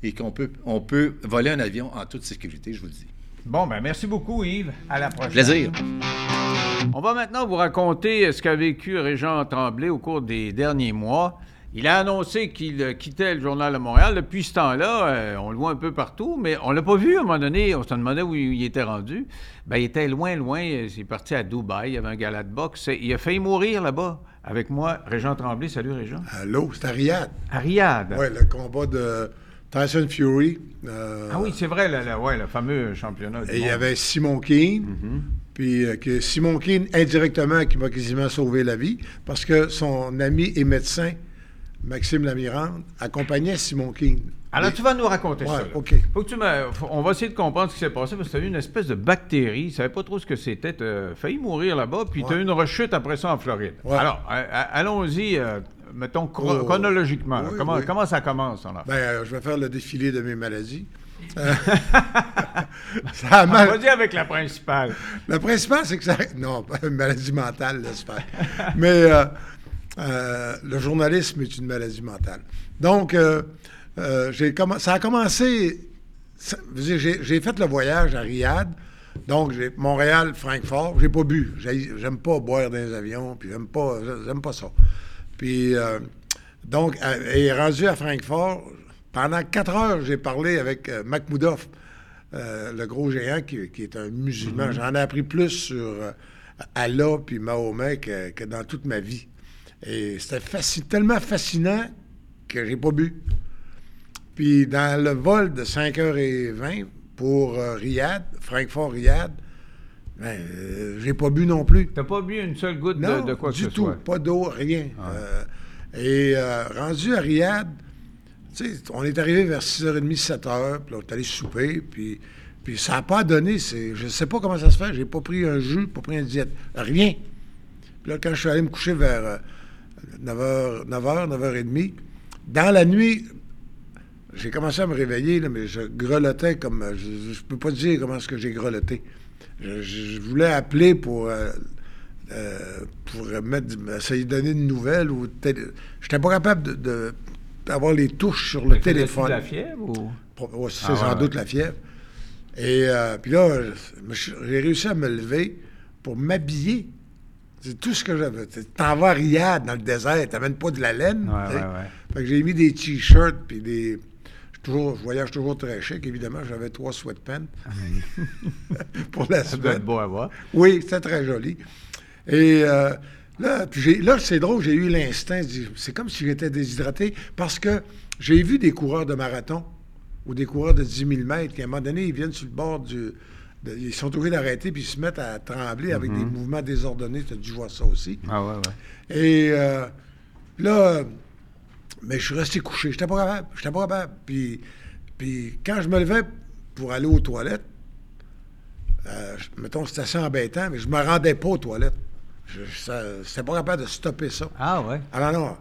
et qu'on peut, on peut voler un avion en toute sécurité, je vous le dis. Bon, ben merci beaucoup, Yves. À la prochaine. Plaisir. On va maintenant vous raconter ce qu'a vécu Régent Tremblay au cours des derniers mois. Il a annoncé qu'il euh, quittait le Journal de Montréal. Depuis ce temps-là, euh, on le voit un peu partout, mais on l'a pas vu à un moment donné. On se demandait où il était rendu. Ben, il était loin, loin. Il est parti à Dubaï. Il y avait un gala de boxe. Il a failli mourir là-bas. Avec moi, Régent Tremblay. Salut, Régent. Allô, c'est à Riyad. À Riyad. Oui, le combat de Tyson Fury. euh, Ah oui, c'est vrai, le, le- ouais, le fameux championnat. du Et il y avait Simon Keane. Puis euh, que Simon Keane, indirectement, qui m'a quasiment sauvé la vie, parce que son ami et médecin, Maxime Lamirande, accompagnait Simon Keane. Alors, Et- tu vas nous raconter Ouais, ça. là. OK. Faut que tu me- faut- on va essayer de comprendre ce qui s'est passé parce que tu as eu une espèce de bactérie. Tu ne savais pas trop ce que c'était. Tu as failli mourir là-bas, puis tu as eu une rechute après ça en Floride. Ouais. Alors, allons-y, euh, mettons chro- Oh. chronologiquement. Oui, comment, oui. comment ça commence? Ben, euh, je vais faire le défilé de mes maladies. Euh, *laughs* ça a mal. Vas-y avec la principale. Le principal, c'est que ça. Non, pas une maladie mentale, j'espère. Mais euh, euh, le journalisme est une maladie mentale. Donc, euh, euh, comm- ça a commencé. J'ai fait le voyage à Riyad. Donc, j'ai Montréal, Francfort. J'ai pas bu. J'ai- J'aime pas boire dans les avions. Puis, j'aime pas, j'aime pas ça. Puis, donc, et rendu à Francfort, pendant quatre heures, j'ai parlé avec Makhmoudov, le gros géant qui, qui est un musulman. J'en ai appris plus sur Allah puis Mahomet que, que dans toute ma vie. Et c'était tellement fascinant que j'ai pas bu. Puis dans le vol de 5h20 pour euh, Riyad, Francfort-Riyad, ben, euh, j'ai pas bu non plus. Tu pas bu une seule goutte de, Non, de quoi que du ce tout. soit? Pas d'eau, rien. Euh, et euh, rendu à Riyad, tu sais, on est arrivé vers 6h30, 7h, puis là, on est allé souper, puis, puis ça n'a pas donné. Je ne sais pas comment ça se fait. J'ai pas pris un jus, pas pris un diète. Rien. Puis là, quand je suis allé me coucher vers 9h, 9h, 9h30, dans la nuit, j'ai commencé à me réveiller, là, mais je grelottais comme. euh, Je ne peux pas dire comment est-ce que j'ai grelotté. Je, voulais appeler pour. euh, euh, pour mettre, essayer de donner une nouvelle ou télé- j'étais pas capable de, d'avoir les touches sur le téléphone. de la fièvre ou... Ouais, c'est Ah, sans ouais, doute la fièvre. Et euh, puis là, j'ai réussi à me lever pour m'habiller. C'est tout ce que j'avais. T'en vas à Riyad, dans le désert, t'amènes pas de la laine. Ouais. Fait que j'ai mis des t-shirts puis des. Je, toujours, je voyage toujours très chic, évidemment. J'avais trois sweatpants *laughs* pour la Ça doit être beau à voir. Oui, c'était très joli. Et euh, là, là c'est drôle, j'ai eu l'instinct, c'est comme si j'étais déshydraté, parce que j'ai vu des coureurs de marathon ou des coureurs de 10 000 mètres qui, à un moment donné, ils viennent sur le bord du... ils sont obligés d'arrêter, puis ils se mettent à trembler avec des mouvements désordonnés. Tu as dû voir ça aussi. Ah ouais, ouais. Et euh, là, mais je suis resté couché. J'étais pas capable. J'étais pas capable. Puis, puis quand je me levais pour aller aux toilettes, euh, mettons, c'était assez embêtant, mais je me rendais pas aux toilettes. Je n'étais pas capable de stopper ça. Ah, ouais? Alors non.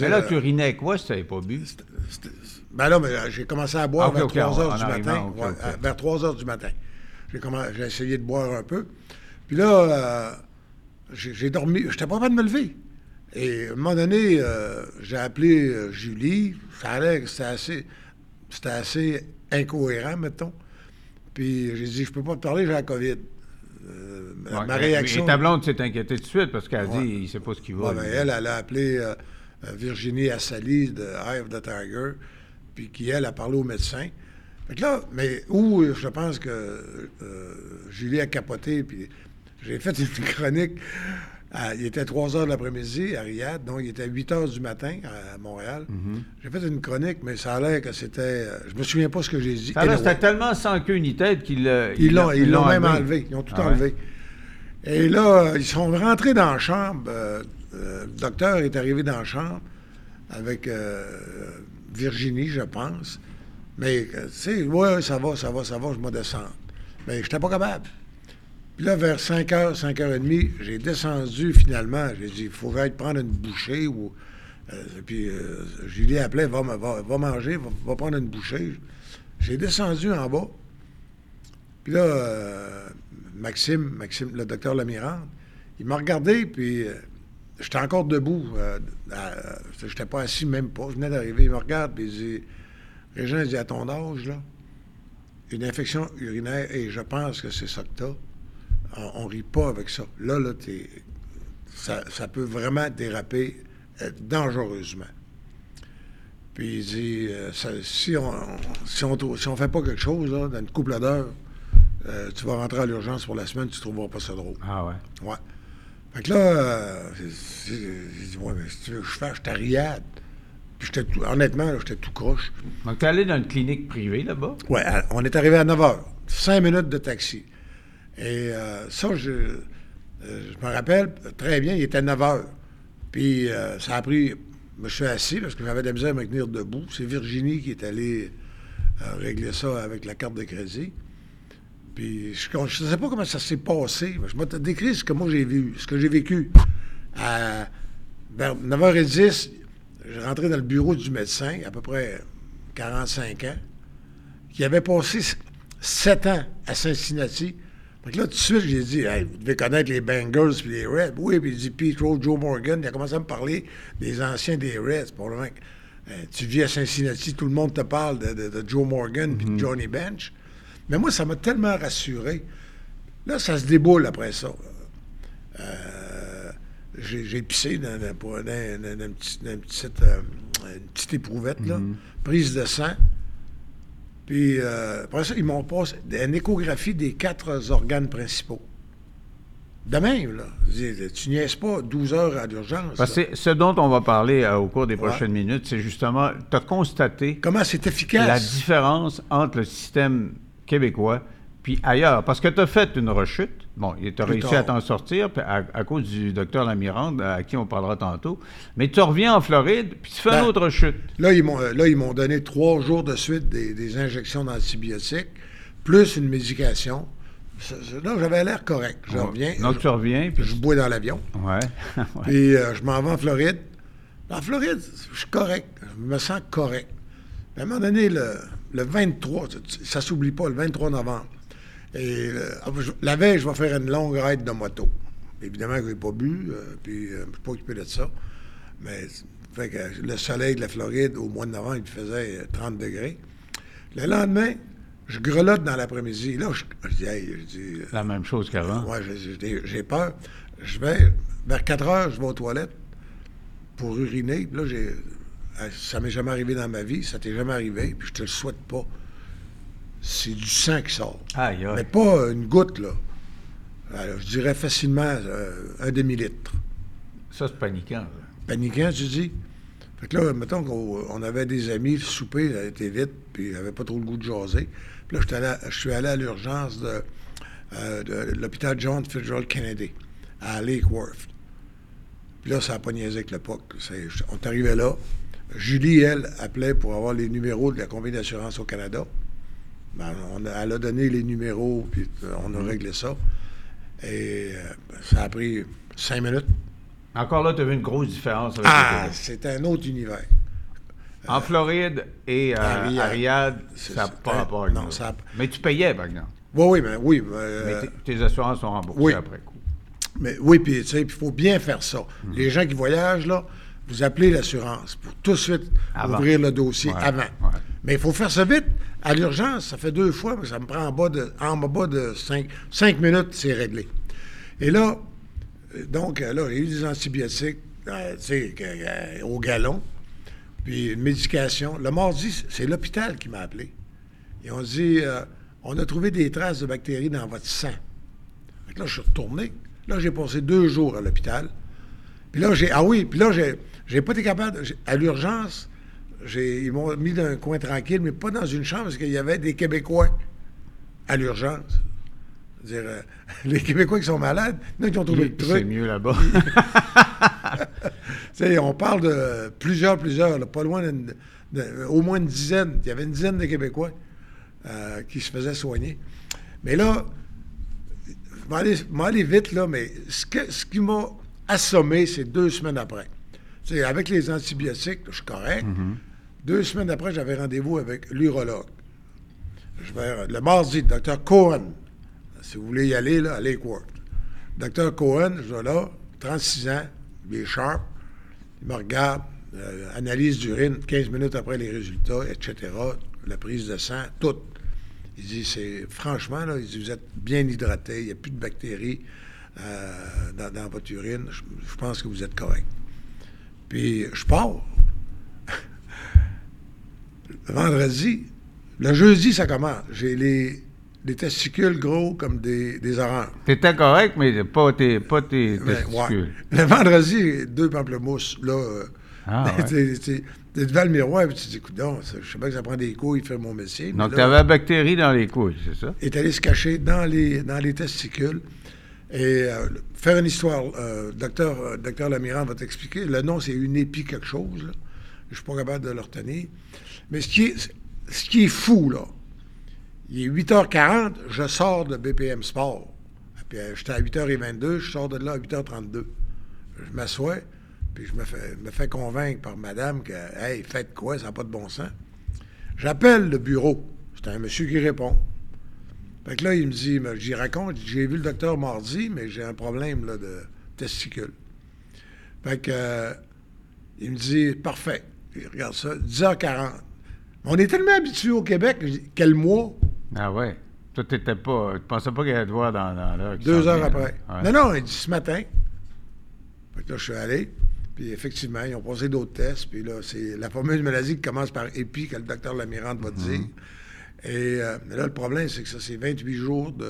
Mais là, tu urinais avec quoi si tu n'avais pas bu? c'était- Ben là, mais euh, j'ai commencé à boire Ah, vers ok, 3 heures du matin. Vers 3 heures du matin. J'ai essayé de boire un peu. Puis là, euh, j'ai dormi. Je n'étais pas capable de me lever. Et à un moment donné, euh, j'ai appelé euh, Julie. Ça allait c'était assez, c'était assez incohérent, mettons. Puis j'ai dit, je peux pas te parler, j'ai la COVID. Euh, ma- Ouais, ma et- réaction. Et ta blonde s'est inquiétée tout de suite parce qu'elle a Ouais. dit il ne sait pas ce qui va. Ouais, ben, elle, elle a appelé euh, Virginie Assali de Eye of the Tiger, puis qui, elle, a parlé au médecin. Fait que là, mais où je pense que euh, Julie a capoté, puis j'ai fait une *laughs* chronique. à- il était 3 heures de l'après-midi à Riyad, donc il était 8 heures du matin à Montréal. Mm-hmm. J'ai fait une chronique, mais ça a l'air que c'était. euh, Je me souviens pas ce que j'ai dit. Ça, Anyway. c'était tellement sans queue ni tête qu'ils euh, Ils l'ont, ils l'ont même enlevé. Ils ont tout Ah ouais? enlevé. Et là, ils sont rentrés dans la chambre. euh, euh, le docteur est arrivé dans la chambre avec euh, Virginie, je pense. Mais, euh, tu sais, ouais, ça va, ça va, ça va, je me descends. Mais je n'étais pas capable. Puis là, vers 5 h, 5 h 30, j'ai descendu finalement. J'ai dit, il faut que prendre une bouchée. Ou, euh, puis euh, Julie appelait, va, va, va manger, va, prendre une bouchée. J'ai descendu en bas. Puis là, euh, Maxime, Maxime, le docteur Lamirande, il m'a regardé, puis euh, j'étais encore debout. Je n'étais pas assis, même pas. Je venais d'arriver. Il me regarde, puis il dit Régent, dit à ton âge, là, une infection urinaire, et je pense que c'est ça que tu On, on rit pas avec ça. Là, là, t'es- ça, ça peut vraiment déraper euh, dangereusement. Puis il dit, euh, ça- si on si on, si on fait pas quelque chose, là, dans une couple d'heures, euh, tu vas rentrer à l'urgence pour la semaine, tu trouveras pas ça drôle. Ah ouais. Ouais. Fait que là, j'ai dit, ouais, mais si tu veux que je fasse, je t'ariade. Puis j'étais tout, honnêtement, j'étais tout croche. Donc, tu es allé dans une clinique privée là-bas? Ouais, à- on est arrivé à 9 h. Cinq minutes de taxi. Et euh, ça, je, euh, je me rappelle très bien, il était 9 h. Puis euh, ça a pris. Je me suis assis parce que j'avais de la misère à me tenir debout. C'est Virginie qui est allée régler ça avec la carte de crédit. Puis je ne sais pas comment ça s'est passé. Je vais te décrire ce que moi j'ai vu, ce que j'ai vécu. À, vers 9h10, je rentrais dans le bureau du médecin, à peu près 45 ans, qui avait passé s- sept ans à Cincinnati. Fait que là, tout de suite, j'ai dit, hey, vous devez connaître les Bengals puis les Reds. Oui, puis il dit Pete Rose, Joe Morgan. Il a commencé à me parler des anciens des Reds. Probablement que, euh, tu vis à Cincinnati, tout le monde te parle de, de- de Joe Morgan puis de Johnny Bench. Mais moi, ça m'a tellement rassuré. Là, ça se déboule après ça. Euh, j'ai, pissé dans, dans- pour- dans- dans- dans une petite, dans une petite, euh, une petite éprouvette, là, prise de sang. Puis euh, après ça, ils m'ont passé une échographie des quatre organes principaux. De même, là. Tu niaises pas 12 heures à l'urgence. Parce là. que ce dont on va parler euh, au cours des prochaines minutes, c'est justement, tu as constaté Comment c'est efficace? la différence entre le système québécois puis ailleurs. Parce que tu as fait une rechute. Bon, tu as réussi tard. à t'en sortir à, à cause du docteur Lamirande, à qui on parlera tantôt. Mais tu reviens en Floride, puis tu fais Ben, une autre rechute. Là, ils m'ont, donné trois jours de suite des, des injections d'antibiotiques, plus une médication. Là, j'avais l'air correct. Je reviens. Donc je, tu reviens, puis... je bois dans l'avion. Ouais. *laughs* Ouais. Puis euh, je m'en vais en Floride. En Floride, je suis correct. Je me sens correct. À un moment donné, le, le 23, ça, ça s'oublie pas, le 23 novembre. Et euh, je- la veille, je vais faire une longue ride de moto. Évidemment que je n'ai pas bu, euh, puis euh, je ne suis pas occupé de ça. Mais fait que le soleil de la Floride, au mois de novembre, il faisait euh, 30 degrés. Le lendemain, je grelotte dans l'après-midi. Là, je, je dis, hey, je dis, La même chose qu'avant. Ouais, j'ai- peur. Je vais, vers 4 heures, je vais aux toilettes pour uriner. Puis là, j'ai, ça m'est jamais arrivé dans ma vie, ça t'est jamais arrivé, puis je te le souhaite pas. C'est du sang qui sort. Aïe, Mais pas une goutte, là. Alors, je dirais facilement euh, un demi-litre. Ça, c'est paniquant. Paniquant, tu dis? Fait que là, mettons qu'on on avait des amis, le souper ça a été vite, puis j'avais pas trop le goût de jaser. Puis là, je suis allé à l'urgence de, euh, de l'hôpital John Fitzgerald Kennedy, à Lake Worth. Puis là, ça n'a pas niaisé avec le POC. On est arrivé là. Julie, elle, appelait pour avoir les numéros de la compagnie d'assurance au Canada. Ben, on a- elle a donné les numéros, puis euh, on a réglé ça. Et euh, ça a pris cinq minutes. Encore là, tu as vu une grosse différence avec Ah, c'est un autre univers. En Floride et euh, à Riyad. ça n'a pas rapport avec non, ça a- Mais tu payais, par exemple. Oui, oui, mais oui. mais, euh, tes assurances sont remboursées oui. après coup. Mais oui, puis tu sais, il faut bien faire ça. Hmm. Les gens qui voyagent, là, vous appelez l'assurance pour tout de suite Avant. ouvrir le dossier Ouais, avant. ouais. Mais il faut faire ça vite. À l'urgence, ça fait deux fois, mais ça me prend en bas de, en bas de cinq, cinq minutes, c'est réglé. Et là, donc, là, il y a eu des antibiotiques, euh, euh, au galon, puis une médication. Le mardi, c'est l'hôpital qui m'a appelé. Ils ont dit, euh, on a trouvé des traces de bactéries dans votre sang. Là, je suis retourné. Là, j'ai passé deux jours à l'hôpital. Puis là, j'ai. Ah oui, puis là, j'ai, j'ai pas été capable. à l'urgence, ils m'ont mis dans un coin tranquille, mais pas dans une chambre, parce qu'il y avait des Québécois à l'urgence. C'est-à-dire, euh, *laughs* les Québécois qui sont malades, a qui ont trouvé le C'est truc. mieux là-bas. *laughs* On parle de plusieurs, plusieurs, là, pas loin d'une, au moins une dizaine. Il y avait une dizaine de Québécois euh, qui se faisaient soigner. Mais là, je vais aller, vite, là, mais ce, que- ce qui m'a assommé, c'est deux semaines après. Avec les antibiotiques, je suis correct. Deux semaines après, j'avais rendez-vous avec l'urologue. Je vais, le mardi, docteur Cohen. Si vous voulez y aller, là, à Lakewood. Docteur Cohen, je vais là, 36 ans, il est sharp. Il me regarde, euh, analyse d'urine, 15 minutes après les résultats, etc. La prise de sang, tout. Il dit, c'est franchement, là, il dit, vous êtes bien hydraté, il n'y a plus de bactéries euh, dans, votre urine. Je pense que vous êtes correct. Puis je pars. Le vendredi, le jeudi, ça commence. J'ai les, les testicules gros comme des, des oranges. T'étais correct, mais pas tes, pas tes testicules. ouais. Le vendredi, deux pamplemousses. Là, euh, Ah, *laughs* ouais. t'es- devant le miroir et tu te dis, ça- je sais pas que ça prend des couilles faire mon métier. Donc, tu avais la bactérie dans les couilles, c'est ça? est allé se cacher dans les, dans les testicules. Et euh, faire une histoire, euh, docteur, euh, docteur Lamirand va t'expliquer. Le nom, c'est une épi quelque chose. Je ne suis pas capable de le retenir. Mais ce qui est, fou, là, il est 8h40, je sors de BPM Sport. Puis euh, j'étais à 8h22, je sors de là à 8h32. Je m'assois, puis je me fais, convaincre par madame que, hey, faites quoi, ça n'a pas de bon sens. J'appelle le bureau. C'est un monsieur qui répond. Fait que là, il me dit, j'y raconte, j'ai vu le docteur mardi, mais j'ai un problème de testicule. Fait que, euh, il me dit, parfait. Il regarde ça, 10h40. On est tellement habitués au Québec, quel mois? Ah ouais. Toi, t'étais pas. Tu pensais pas qu'il allait te voir dans, dans l'heure. Deux heures après. Ouais. Non, non, il dit ce matin. Fait que là, je suis allé. Puis effectivement, ils ont passé d'autres tests. Puis là, c'est la fameuse maladie qui commence par épi que le docteur Lamirande va te Mhm. dire. Et euh, mais là, le problème, c'est que ça, c'est 28 jours de.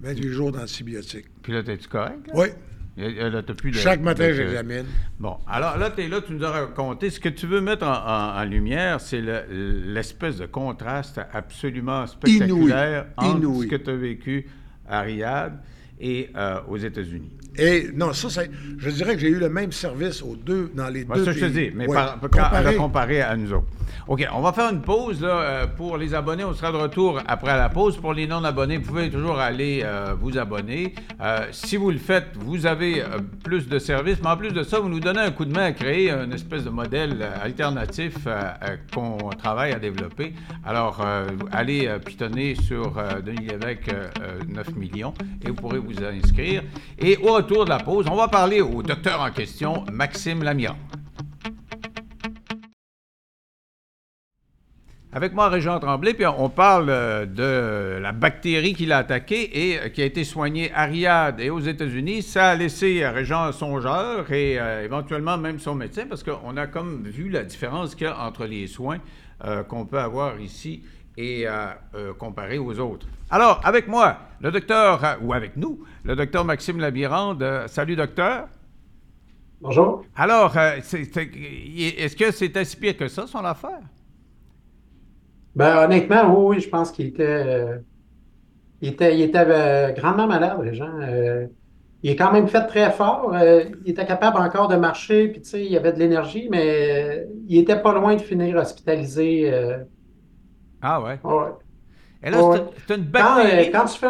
28 jours d'antibiotiques. Puis là, t'es-tu correct? là? Oui. Là, plus de- Chaque matin, j'examine. Bon, alors là, tu es là, tu nous as raconté. Ce que tu veux mettre en, en- en lumière, c'est le- l'espèce de contraste absolument spectaculaire entre Inouï. ce que tu as vécu à Riyad et euh, aux États-Unis. Et non, ça, c'est. Je dirais que j'ai eu le même service aux deux, dans les deux ça, je te pays. dis, mais Ouais. par, par- Comparé- à comparer à nous autres. OK, on va faire une pause là, euh, pour les abonnés. On sera de retour après la pause. Pour les non-abonnés, vous pouvez toujours aller euh, vous abonner. Euh, si vous le faites, vous avez euh, plus de services. Mais en plus de ça, vous nous donnez un coup de main à créer une espèce de modèle alternatif qu'on travaille à développer. Alors, allez pitonner sur Denis Lévesque euh, euh, 9 millions et vous pourrez vous inscrire. Et au retour de la pause, on va parler au docteur en question, Maxime Lamiran. Avec moi, Régent Tremblay, puis on parle euh, de la bactérie qui l'a attaquée et euh, qui a été soignée à Riyad et aux États-Unis. Ça a laissé euh, Régent songeur et éventuellement même son médecin, parce qu'on a comme vu la différence qu'il y a entre les soins qu'on peut avoir ici et euh, comparé aux autres. Alors, avec moi, le docteur, ou avec nous, le docteur Maxime Labirande. Euh, salut, docteur. Bonjour. Alors, euh, c'est- c'est- est-ce que c'était si pire que ça, son affaire? Ben, honnêtement, oui, oui, je pense qu'il était, euh, il était, il était euh, grandement malade, les gens. Il est quand même fait très fort. il était capable encore de marcher, puis tu sais, il avait de l'énergie, mais il était pas loin de finir hospitalisé. Ah ouais. Ouais. Et là, Ouais. c'est- une Quand, euh, bactérie. quand tu fais.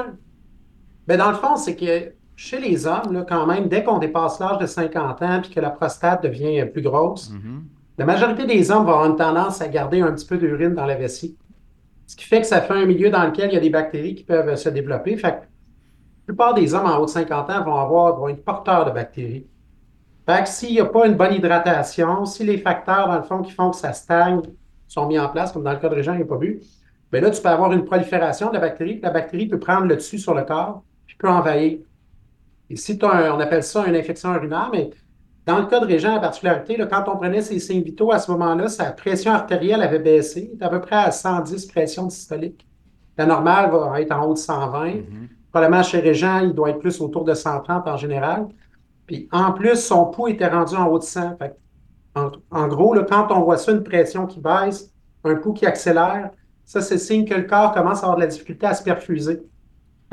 Ben, dans le fond, c'est que chez les hommes, là, quand même, dès qu'on dépasse l'âge de 50 ans puis que la prostate devient euh, plus grosse, Mhm. la majorité des hommes vont avoir une tendance à garder un petit peu d'urine dans la vessie. Ce qui fait que ça fait un milieu dans lequel il y a des bactéries qui peuvent euh, se développer. Fait que la plupart des hommes en haut de 50 ans vont avoir vont être porteurs de bactéries. Fait que s'il n'y a pas une bonne hydratation, si les facteurs, dans le fond, qui font que ça stagne sont mis en place, comme dans le cas de Régent, il n'y a pas bu, bien là, tu peux avoir une prolifération de la bactérie, puis la bactérie peut prendre le dessus sur le corps, puis peut envahir. Et si un- on appelle ça une infection urinaire, mais dans le cas de Régent, la particularité, là, quand on prenait ses signes vitaux, à ce moment-là, sa pression artérielle avait baissé, à peu près à 110 pressions systoliques. La normale va être en haut de 120. Probablement chez Régent, il doit être plus autour de 130 en général. Puis en plus, son pouls était rendu en haut de 100. Fait que, en, en gros, là, quand on voit ça, une pression qui baisse, un pouls qui accélère, ça, c'est le signe que le corps commence à avoir de la difficulté à se perfuser.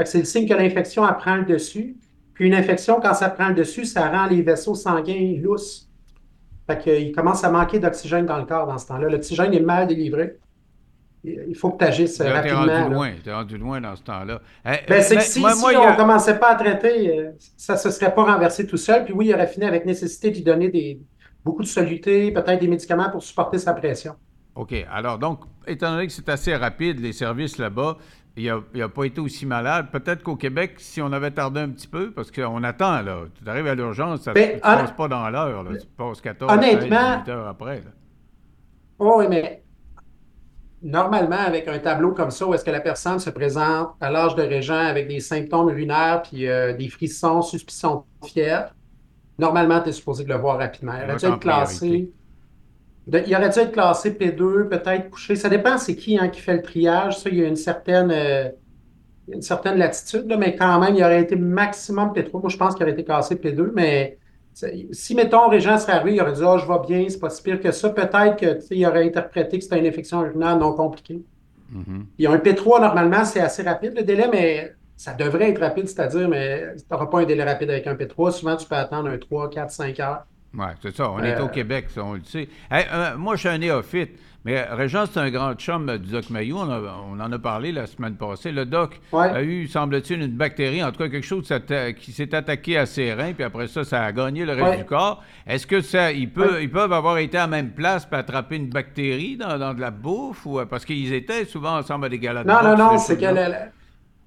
C'est le signe que l'infection, elle prend le dessus. Puis une infection, quand ça prend le dessus, ça rend les vaisseaux sanguins lousses. Fait qu'il commence à manquer d'oxygène dans le corps dans ce temps-là. L'oxygène est mal délivré. Il faut que tu agisses Là, t'es rapidement. rendu là. loin. T'es rendu loin dans ce temps-là. Eh, Ben, c'est que si, moi- si moi, il y on a- ne commençait pas à traiter, euh, ça ne se serait pas renversé tout seul. Puis oui, il aurait fini avec nécessité de lui donner des, beaucoup de solutés, peut-être des médicaments pour supporter sa pression. OK. Alors, donc, étant donné que c'est assez rapide, les services là-bas, il n'a pas été aussi malade. Peut-être qu'au Québec, si on avait tardé un petit peu, parce qu'on attend, là. Tu arrives à l'urgence, ça ne Ben, passe pas dans l'heure, là. Tu passes 14, Honnêtement- 18 heures après, là. Oh, oui, mais normalement, avec un tableau comme ça, où est-ce que la personne se présente à l'âge de régent avec des symptômes urinaires puis euh, des frissons, suspicion de fièvre, normalement, tu es supposé de le voir rapidement. Aurait va dû être en être classé. De- il aurait dû être classé P2, peut-être couché. Ça dépend c'est qui hein, qui fait le triage. Ça, il y a une certaine, euh, une certaine latitude, là, mais quand même, il aurait été maximum P3. Moi, je pense qu'il aurait été classé P2, mais si, mettons, Régent serait arrivé, il aurait dit Ah, je vais bien, c'est pas si pire que ça. Peut-être que, tu sais, il aurait interprété que c'était une infection urinaire non compliquée. Mhm. Il y a un P3, normalement, c'est assez rapide le délai, mais ça devrait être rapide, c'est-à-dire, mais tu n'auras pas un délai rapide avec un P3. Souvent, tu peux attendre un 3, 4, 5 heures. Oui, c'est ça. On est Euh, au Québec, ça, on le sait. Hey, euh, moi, je suis un néophyte, mais Régent, c'est un grand chum euh, du Doc Mayou. On, a- on en a parlé la semaine passée. Le Doc Ouais. a eu, semble-t-il, une bactérie, en tout cas quelque chose qui s'est attaqué à ses reins, puis après ça, ça a gagné le reste Ouais. du corps. Est-ce que ça, ils, Ouais. ils peuvent avoir été à la même place pour attraper une bactérie dans, dans de la bouffe? Ou, euh, parce qu'ils étaient souvent ensemble à des galas Non, non, non, ces c'est que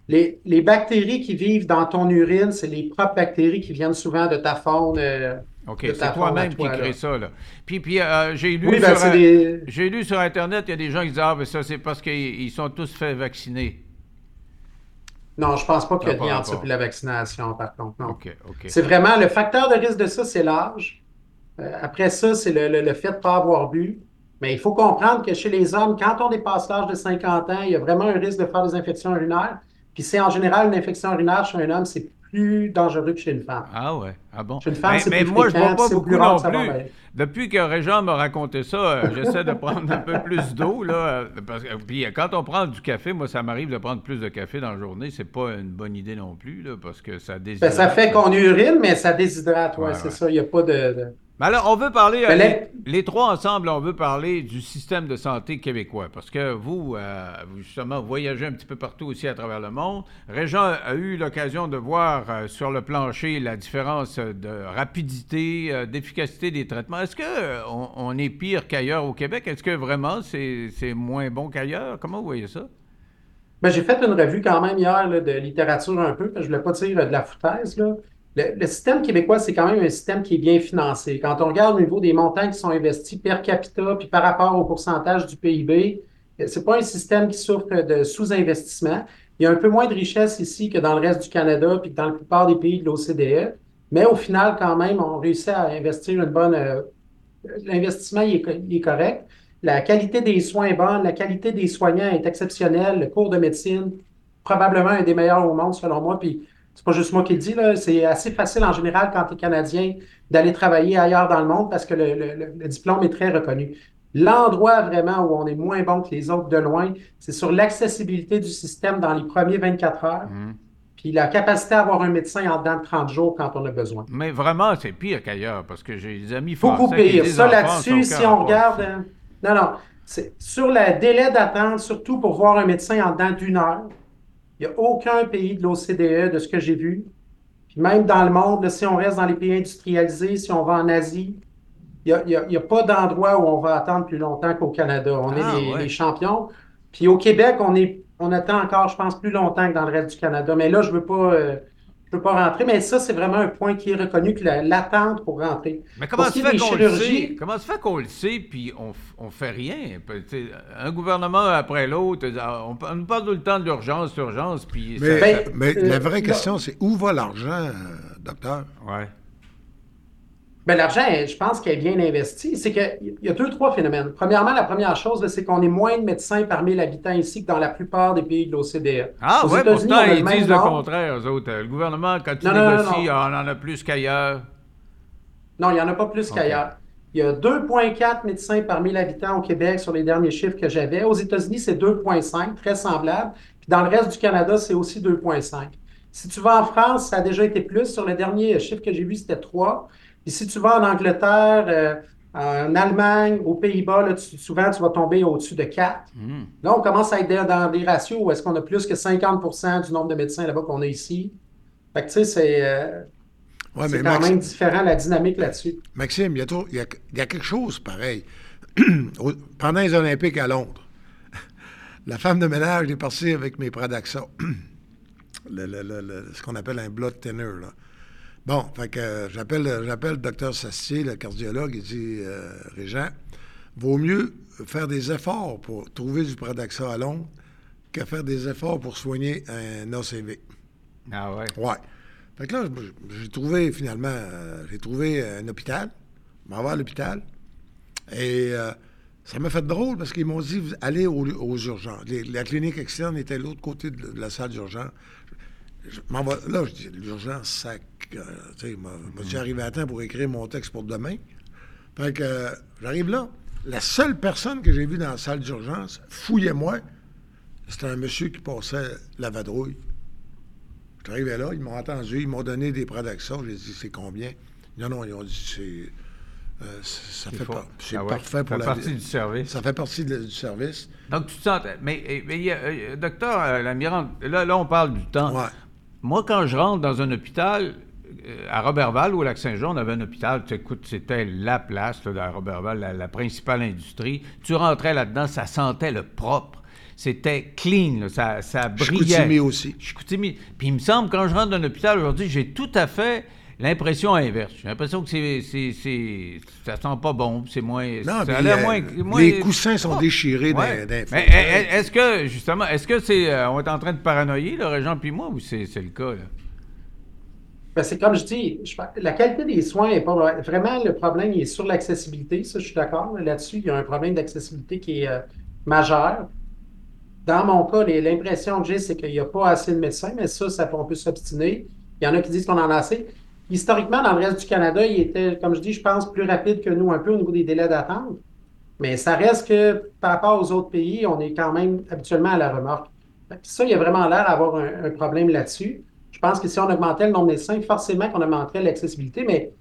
les, les bactéries qui vivent dans ton urine, c'est les propres bactéries qui viennent souvent de ta faune. euh, OK, c'est toi-même qui crée ça, là. Puis, puis euh, j'ai lu Oui, ben, sur... des. J'ai lu sur Internet, il y a des gens qui disent Ah, ben ça, c'est parce qu'ils ils sont tous fait vacciner. Non, je pense pas qu'il y a Ça de lien entre la vaccination, par contre. Non. OK, OK. C'est vraiment le facteur de risque de ça, c'est l'âge. Euh, après ça, c'est le, le- le fait de ne pas avoir bu. Mais il faut comprendre que chez les hommes, quand on dépasse l'âge de 50 ans, il y a vraiment un risque de faire des infections urinaires. Puis c'est en général une infection urinaire chez un homme, c'est plus dangereux que chez une femme. Ah ouais, ah bon? Chez une femme, mais c'est mais plus moi, je fréquent, bois pas c'est beaucoup plus non plus. Depuis que Régent m'a raconté ça, euh, *laughs* j'essaie de prendre un peu plus d'eau. là. euh, Parce que, puis euh, quand on prend du café, moi, ça m'arrive de prendre plus de café dans la journée. C'est pas une bonne idée non plus, là, parce que ça Ben, déshydrate. ça fait qu'on urine, mais ça déshydrate, ouais, Ouais, c'est ouais. ça. Il n'y a pas de. de- Mais alors, on veut parler, euh, les, trois ensemble, on veut parler du système de santé québécois. Parce que vous, euh, vous, justement, voyagez un petit peu partout aussi à travers le monde. Régent a eu l'occasion de voir euh, sur le plancher la différence de rapidité, d'efficacité des traitements. Est-ce qu'on on est pire qu'ailleurs au Québec? Est-ce que vraiment c'est c'est moins bon qu'ailleurs? Comment vous voyez ça? Ben, j'ai fait une revue quand même hier là, de littérature un peu, parce que je ne voulais pas dire euh, de la foutaise. Là. Le, système québécois, c'est quand même un système qui est bien financé. Quand on regarde au niveau des montants qui sont investis per capita, puis par rapport au pourcentage du PIB, euh, c'est pas un système qui souffre de sous-investissement. Il y a un peu moins de richesse ici que dans le reste du Canada, puis que dans la plupart des pays de l'OCDE. Mais au final, quand même, on réussit à investir une bonne. euh, L'investissement est correct. La qualité des soins est bonne, la qualité des soignants est exceptionnelle, le cours de médecine, probablement un des meilleurs au monde selon moi. Puis c'est pas juste moi qui le dis, là, c'est assez facile en général quand tu es Canadien d'aller travailler ailleurs dans le monde parce que le, le- le- le diplôme est très reconnu. L'endroit vraiment où on est moins bon que les autres de loin, c'est sur l'accessibilité du système dans les premiers 24 heures, puis la capacité à avoir un médecin en dedans de 30 jours quand on a besoin. Mais vraiment, c'est pire qu'ailleurs, parce que j'ai des amis français Beaucoup pire. Ça, là-dessus, si on regarde. euh, Non, non. sur le délai d'attente, surtout pour voir un médecin en dedans d'une heure. Il n'y a aucun pays de l'OCDE, de ce que j'ai vu. Puis même dans le monde, là, si on reste dans les pays industrialisés, si on va en Asie, il n'y a, a, a, pas d'endroit où on va attendre plus longtemps qu'au Canada. On Ah, est les, ouais. les champions. Puis au Québec, on, est, on attend encore, je pense, plus longtemps que dans le reste du Canada. Mais là, je ne veux pas. euh, je veux pas rentrer, mais ça, c'est vraiment un point qui est reconnu, que la- l'attente pour rentrer. Mais comment fait des qu'on le sait? Comment se fait qu'on le sait puis on, on fait rien? Tu Un gouvernement après l'autre, on, on nous parle tout le temps de l'urgence, l'urgence, puis Mais, ça- Ben, mais euh, la vraie là- question, c'est où va l'argent, euh, docteur? Ouais. Ben, l'argent, je pense qu'elle est bien investi. C'est qu'il y a deux, trois phénomènes. Premièrement, la première chose, c'est qu'on est moins de médecins parmi les habitants ici que dans la plupart des pays de l'OCDE. Ah États-Unis, pourtant, ils disent le contraire, eux autres. Le gouvernement, quand il négocie, on en a plus qu'ailleurs. Non, il n'y en a pas plus qu'ailleurs. Il y a 2,4 médecins parmi les habitants au Québec sur les derniers chiffres que j'avais. Aux États-Unis, c'est 2,5, très semblable. Puis dans le reste du Canada, c'est aussi 2,5. Si tu vas en France, ça a déjà été plus. Sur le dernier chiffre que j'ai vu, c'était 3. Puis si tu vas en Angleterre, euh, en Allemagne, aux Pays-Bas, là, tu- souvent, tu vas tomber au-dessus de 4. Mhm. Là, on commence à être dans- des ratios où est-ce qu'on a plus que 50% du nombre de médecins là-bas qu'on a ici. Fait que, tu sais, c'est euh, Ouais, c'est mais quand même différent, la dynamique là-dessus. Maxime, il y, a toujours- il y a- il y a quelque chose pareil. *clears throat* Pendant les Olympiques à Londres, *laughs* la femme de ménage est partie avec mes Pradaxa. *clears throat* Le- le- le- le- ce qu'on appelle un blood thinner. Là. Bon, fait que euh, j'appelle, j'appelle le docteur Sastier, le cardiologue, il dit euh, Régent, vaut mieux faire des efforts pour trouver du Pradaxa à Londres que faire des efforts pour soigner un ACV. Ah ouais. Ouais. Fait que là, j'ai trouvé finalement, euh, j'ai trouvé un hôpital. Je m'en vais à l'hôpital. Et euh, ça m'a fait drôle parce qu'ils m'ont dit allez aux, aux urgences. Les- la clinique externe était de l'autre côté de, la salle d'urgence. Je m'en vais là, je dis l'urgence, sac. Tu sais, suis arrivé à temps pour écrire mon texte pour demain. Fait que euh, j'arrive là. La seule personne que j'ai vue dans la salle d'urgence, fouillez-moi, c'était un monsieur qui passait la vadrouille. Arrivé là, ils m'ont entendu, ils m'ont donné des Pradaxa. J'ai dit, c'est combien? Non, non, ils ont dit, c'est. euh, ça C'est fait pas. C'est Ah ouais, parfait ça pour fait la. partie du service. Ça fait partie de- du service. Donc, tu te sens. Mais, mais euh, docteur euh, là, là, on parle du temps. Ouais. Moi, quand je rentre dans un hôpital, à Robertval ou au Lac-Saint-Jean, on avait un hôpital, tu écoutes, c'était la place, là, à Robertval, la, la principale industrie. Tu rentrais là-dedans, ça sentait le propre. C'était clean, là, ça, ça brillait. Chicoutimi aussi. Chicoutimi. Puis il me semble, quand je rentre dans un hôpital aujourd'hui, j'ai tout à fait l'impression inverse. J'ai l'impression que c'est, c'est, ça sent pas bon, c'est moins... Non, ça puis, a l'air euh, moins, moins- les coussins sont Oh. déchirés Ouais. les Mais est- est-ce que, justement, est-ce que c'est... euh, on est en train de paranoïer, le Régent puis moi, ou c'est, c'est le cas, là? Ben, c'est comme je dis, la qualité des soins est pas vraiment le problème, il est sur l'accessibilité. Ça, je suis d'accord. Là-dessus, il y a un problème d'accessibilité qui est euh, majeur. Dans mon cas, l'impression que j'ai, c'est qu'il n'y a pas assez de médecins, mais ça, ça on peut s'obstiner. Il y en a qui disent qu'on en a assez. Historiquement, dans le reste du Canada, il était, comme je dis, je pense, plus rapide que nous un peu au niveau des délais d'attente. Mais ça reste que par rapport aux autres pays, on est quand même habituellement à la remorque. Ça, il y a vraiment l'air d'avoir un problème là-dessus. Je pense que si on augmentait le nombre de médecins, forcément qu'on augmenterait l'accessibilité, mais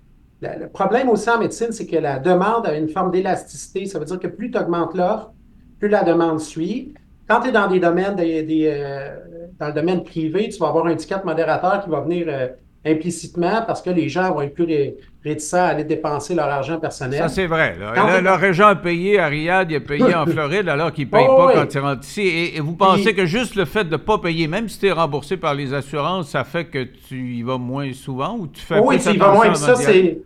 le, problème aussi en médecine, c'est que la demande a une forme d'élasticité. Ça veut dire que plus tu augmentes l'offre, plus la demande suit. Quand tu es dans des domaines, des, euh, dans le domaine privé, tu vas avoir un ticket modérateur qui va venir euh, implicitement parce que les gens vont être plus ré- réticents à aller dépenser leur argent personnel. Ça, c'est vrai. Là. Quand Le, on- le Régent a payé à Riyad, il a payé en *laughs* Floride, alors qu'il ne paye Oh, pas oui. quand il rentre ici. Et, et vous pensez Puis- que juste le fait de ne pas payer, même si tu es remboursé par les assurances, ça fait que tu y vas moins souvent ou tu fais oui, plus tu y vas moins. Ça, c'est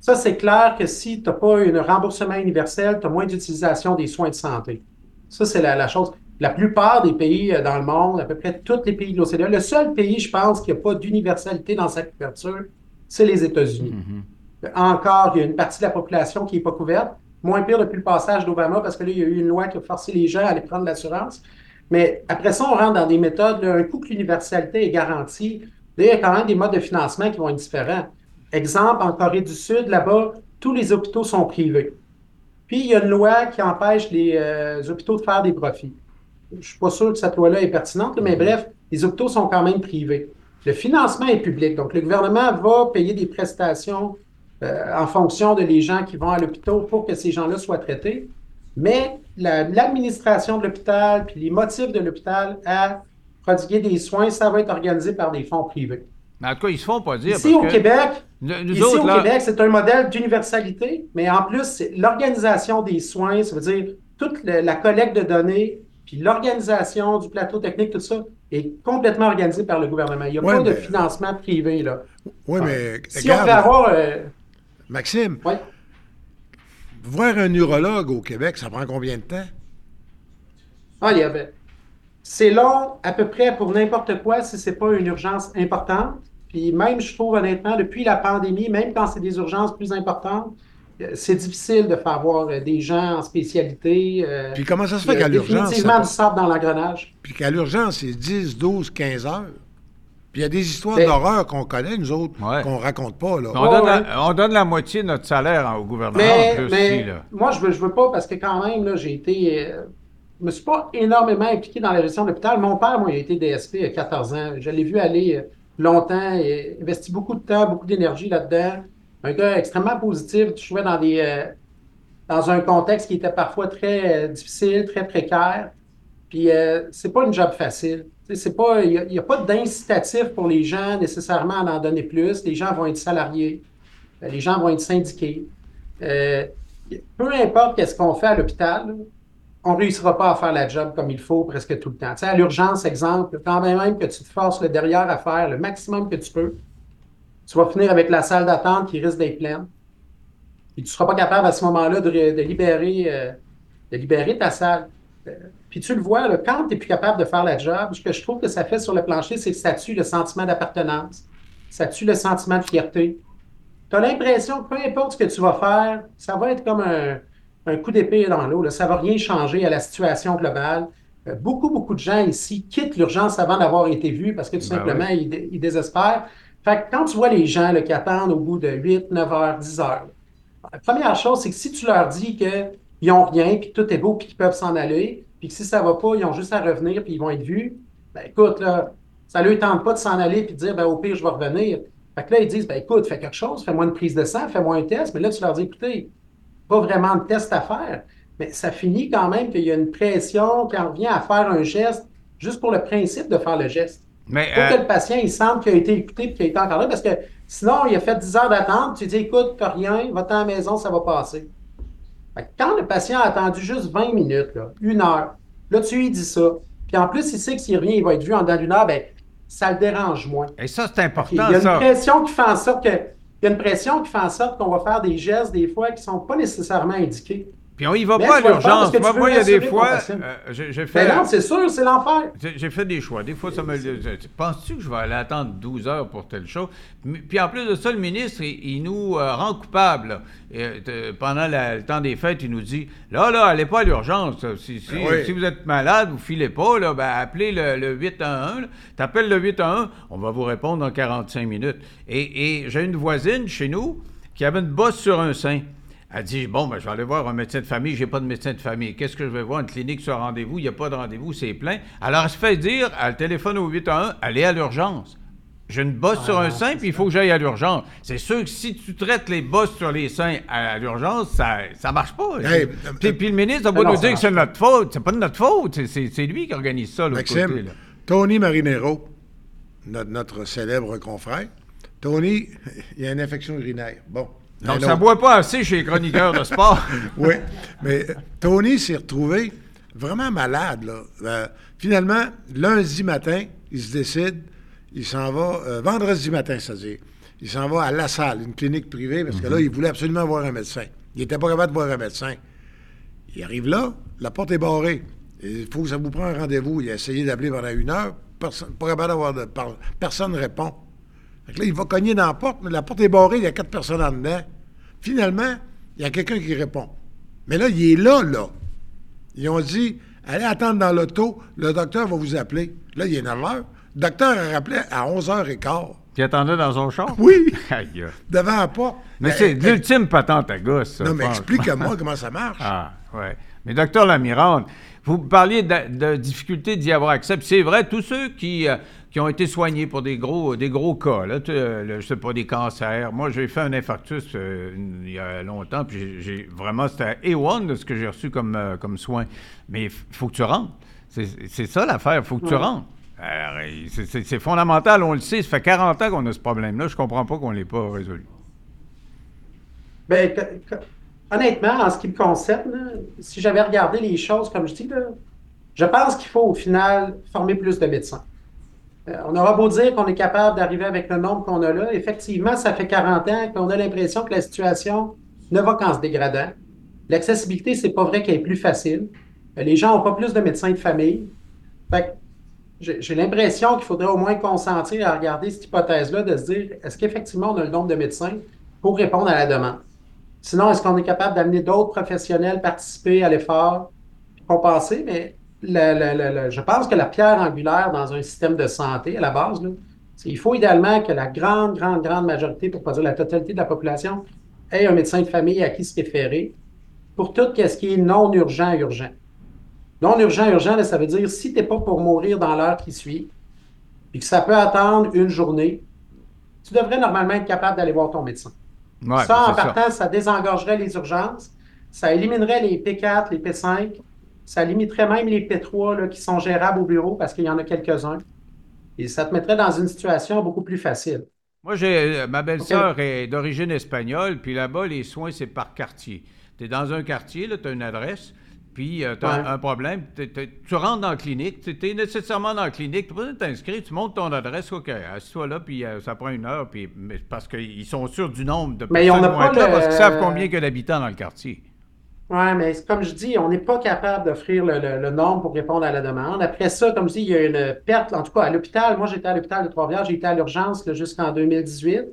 ça, c'est clair que si tu n'as pas un remboursement universel, tu as moins d'utilisation des soins de santé. Ça, c'est la, la chose. La plupart des pays euh, dans le monde, à peu près tous les pays de l'OCDE, le seul pays, je pense, qui n'a pas d'universalité dans sa couverture, c'est les États-Unis. Encore, il y a une partie de la population qui n'est pas couverte. Moins pire depuis le passage d'Obama, parce que là, il y a eu une loi qui a forcé les gens à aller prendre l'assurance. Mais après ça, on rentre dans des méthodes, là, un coup que l'universalité est garantie, là, il y a quand même des modes de financement qui vont être différents. Exemple, en Corée du Sud, là-bas, tous les hôpitaux sont privés. Puis, il y a une loi qui empêche les euh, hôpitaux de faire des profits. Je ne suis pas sûr que cette loi-là est pertinente, mais bref, les hôpitaux sont quand même privés. Le financement est public. Donc, le gouvernement va payer des prestations euh, en fonction de les gens qui vont à l'hôpital pour que ces gens-là soient traités. Mais la- l'administration de l'hôpital puis les motifs de l'hôpital à prodiguer des soins, ça va être organisé par des fonds privés. Mais en tout cas, ils se font pas dire. Ici parce au que Québec, ici autres, au là, Québec, c'est un modèle d'universalité, mais en plus, c'est l'organisation des soins, ça veut dire toute le- la collecte de données, puis l'organisation du plateau technique, tout ça, est complètement organisé par le gouvernement. Il n'y a Ouais, pas de financement privé, là. Oui, mais Si on veut avoir... euh, Maxime, ouais. voir un urologue au Québec, ça prend combien de temps? Ah, il y avait. C'est long à peu près pour n'importe quoi si c'est pas une urgence importante. Puis même, je trouve honnêtement, depuis la pandémie, même quand c'est des urgences plus importantes, c'est difficile de faire voir euh, des gens en spécialité. euh, Puis comment ça se il y fait a qu'à l'urgence, Définitivement ça- du sable dans l'engrenage. Puis qu'à l'urgence, c'est 10, 12, 15 heures. Puis il y a des histoires Mais- d'horreur qu'on connaît, nous autres, Ouais. qu'on raconte pas, là. on, donne ouais. la, on donne la moitié de notre salaire au gouvernement Mais, en plus mais ici, là. moi, je veux, je veux pas parce que quand même, là, j'ai été. euh, je me suis pas énormément impliqué dans la gestion de l'hôpital. Mon père, moi, il a été DSP à 14 ans. Je l'ai vu aller euh, longtemps et investi beaucoup de temps, beaucoup d'énergie là-dedans. Un gars extrêmement positif. Je trouvais euh, dans un contexte qui était parfois très euh, difficile, très précaire. Puis euh, c'est pas une job facile. Tu il n'y a, pas d'incitatif pour les gens nécessairement à en donner plus. Les gens vont être salariés, Euh, les gens vont être syndiqués. Peu importe qu'est-ce qu'on fait à l'hôpital, on ne réussira pas à faire la job comme il faut presque tout le temps. Tu à l'urgence, exemple, quand même que tu te forces le derrière à faire le maximum que tu peux, tu vas finir avec la salle d'attente qui risque d'être pleine. Et tu ne seras pas capable à ce moment-là de, de libérer, euh, de libérer ta salle. Euh, Puis tu le vois, là, quand tu n'es plus capable de faire la job, ce que je trouve que ça fait sur le plancher, c'est que ça tue le sentiment d'appartenance. Ça tue le sentiment de fierté. Tu as l'impression que peu importe ce que tu vas faire, ça va être comme un, un coup d'épée dans l'eau. Ça ne va rien changer à la situation globale. Euh, beaucoup, beaucoup de gens ici quittent l'urgence avant d'avoir été vus parce que tout Ben simplement, ils désespèrent. Fait que quand tu vois les gens qui attendent au bout de 8, 9 heures, 10 heures, la première chose, c'est que si tu leur dis qu'ils n'ont rien, puis que tout est beau, puis qu'ils peuvent s'en aller, puis que si ça ne va pas, ils ont juste à revenir, puis ils vont être vus, ben écoute, là, ça ne leur tente pas de s'en aller, puis de dire, ben au pire, je vais revenir. Fait que là, ils disent, ben écoute, fais quelque chose, fais-moi une prise de sang, fais-moi un test, mais là, tu leur dis, écoutez, pas vraiment de test à faire, mais ça finit quand même qu'il y a une pression quand on revient à faire un geste, juste pour le principe de faire le geste. Mais Pour euh, que le patient, il sente qu'il a été écouté et qu'il a été encadré, parce que sinon, il a fait 10 heures d'attente, tu dis, écoute, t'as rien, va-t'en à la maison, ça va passer. Quand le patient a attendu juste 20 minutes, là, une heure, là, tu lui dis ça, puis en plus, il sait que s'il revient, il va être vu en dedans d'une heure, ben, ça le dérange moins. et ça, c'est Il important, y a une pression qui fait en sorte que. Il y a une pression qui fait en sorte qu'on va faire des gestes des fois qui ne sont pas nécessairement indiqués. Puis on y va Mais pas à l'urgence. Moi, moi, il y a des fois, euh, j'ai fait... Mais non, c'est sûr, c'est l'enfer. J'ai fait des choix. Des fois, ça me. Penses-tu que je vais aller attendre 12 heures pour telle chose? Puis en plus de ça, le ministre, il, il nous euh, rend coupables. Et, euh, pendant la- le temps des fêtes, il nous dit là, là, allez pas à l'urgence. Si, si, oui. si vous êtes malade, vous filez pas, là, ben, appelez le, le 811. Tu appelles le 811, on va vous répondre dans 45 minutes. Et, et j'ai une voisine chez nous qui avait une bosse sur un sein. Elle dit Bon, ben, je vais aller voir un médecin de famille, j'ai pas de médecin de famille. Qu'est-ce que je vais voir? Une clinique sur rendez-vous, il n'y a pas de rendez-vous, c'est plein. Alors, elle se fait dire, elle téléphone au 811, allez à l'urgence. J'ai une bosse sur un sein, puis il faut que j'aille à l'urgence. C'est sûr que si tu traites les bosses sur les seins à l'urgence, ça ça marche pas. Hey, puis, puis le ministre va pas non, nous dire que c'est notre faute. C'est pas de notre faute. C'est- lui qui organise ça, l'autre côté. Là. Tony Marinero, notre, notre célèbre confrère, Tony, *laughs* il a une infection urinaire. Bon. Donc, ça autre. boit pas assez chez les chroniqueurs de sport. *laughs* Oui, mais euh, Tony s'est retrouvé vraiment malade. Là. Euh, finalement, lundi matin, il se décide, il s'en va, euh, vendredi matin, c'est-à-dire, il s'en va à La Salle, une clinique privée, parce que là, il voulait absolument voir un médecin. Il n'était pas capable de voir un médecin. Il arrive là, la porte est barrée. Il faut que ça vous prenne un rendez-vous. Il a essayé d'appeler pendant une heure, personne, pas capable d'avoir de par- personne ne répond. Fait que là, il va cogner dans la porte, mais la porte est barrée, il y a quatre personnes en dedans. Finalement, il y a quelqu'un qui répond. Mais là, il est là, là. Ils ont dit, allez attendre dans l'auto, le docteur va vous appeler. Là, il est 9 heures. Le docteur a rappelé à 11h15. Puis attendait dans son char? Oui, *laughs* Aïe, devant la porte. Mais Ben, c'est l'ultime patente à gosse, ça, Non, mais explique-moi comment ça marche. *laughs* Ah, ouais. Mais docteur Lamirande, vous parliez de, de difficulté d'y avoir accès. C'est vrai, tous ceux qui, euh, qui ont été soignés pour des gros, des gros cas, là, euh, le- je sais pas, des cancers. Moi, j'ai fait un infarctus euh, il y a longtemps, puis j'ai- vraiment, c'était A1 de ce que j'ai reçu comme, euh, comme soin. Mais il faut que tu rentres. C'est ça l'affaire, il faut que tu rentres. C'est- fondamental, on le sait. Ça fait 40 ans qu'on a ce problème-là. Je comprends pas qu'on ne l'ait pas résolu. Ben, honnêtement, en ce qui me concerne, si j'avais regardé les choses comme je dis, là, je pense qu'il faut au final former plus de médecins. Euh, on aura beau dire qu'on est capable d'arriver avec le nombre qu'on a là. Effectivement, ça fait 40 ans qu'on a l'impression que la situation ne va qu'en se dégradant. L'accessibilité, c'est pas vrai qu'elle est plus facile. Euh, Les gens n'ont pas plus de médecins de famille. Fait j'ai l'impression qu'il faudrait au moins consentir à regarder cette hypothèse-là, de se dire est-ce qu'effectivement on a le nombre de médecins pour répondre à la demande? Sinon, est-ce qu'on est capable d'amener d'autres professionnels participer à l'effort, compenser? Mais le- le- je pense que la pierre angulaire dans un système de santé, à la base, là, c'est qu'il faut idéalement que la grande, grande, grande majorité, pour ne pas dire la totalité de la population, ait un médecin de famille à qui se référer pour tout ce qui est non urgent, urgent. Non urgent, urgent, ça veut dire si tu n'es pas pour mourir dans l'heure qui suit, puis que ça peut attendre une journée, tu devrais normalement être capable d'aller voir ton médecin. Ouais, ça, en c'est partant, ça. désengorgerait les urgences, ça éliminerait les P4, les P5, ça limiterait même les P3 là, qui sont gérables au bureau parce qu'il y en a quelques-uns. Et ça te mettrait dans une situation beaucoup plus facile. Moi, j'ai euh, ma belle-sœur est d'origine espagnole, puis là-bas, les soins, c'est par quartier. Tu es dans un quartier, tu as une adresse, puis tu as Ouais. un problème, t'es- t'es- tu rentres dans la clinique, tu es nécessairement dans la clinique, tu peux t'inscrire, tu montes ton adresse, OK, assis-toi là, puis euh, ça prend une heure, puis parce qu'ils sont sûrs du nombre de Mais on personnes pas être là, le- parce qu'ils savent combien il y a d'habitants dans le quartier. Oui, mais comme je dis, on n'est pas capable d'offrir le, le- le nombre pour répondre à la demande. Après ça, comme je dis, il y a une perte, en tout cas à l'hôpital. Moi, j'étais à l'hôpital de Trois-Rivières, j'ai été à l'urgence là, jusqu'en 2018.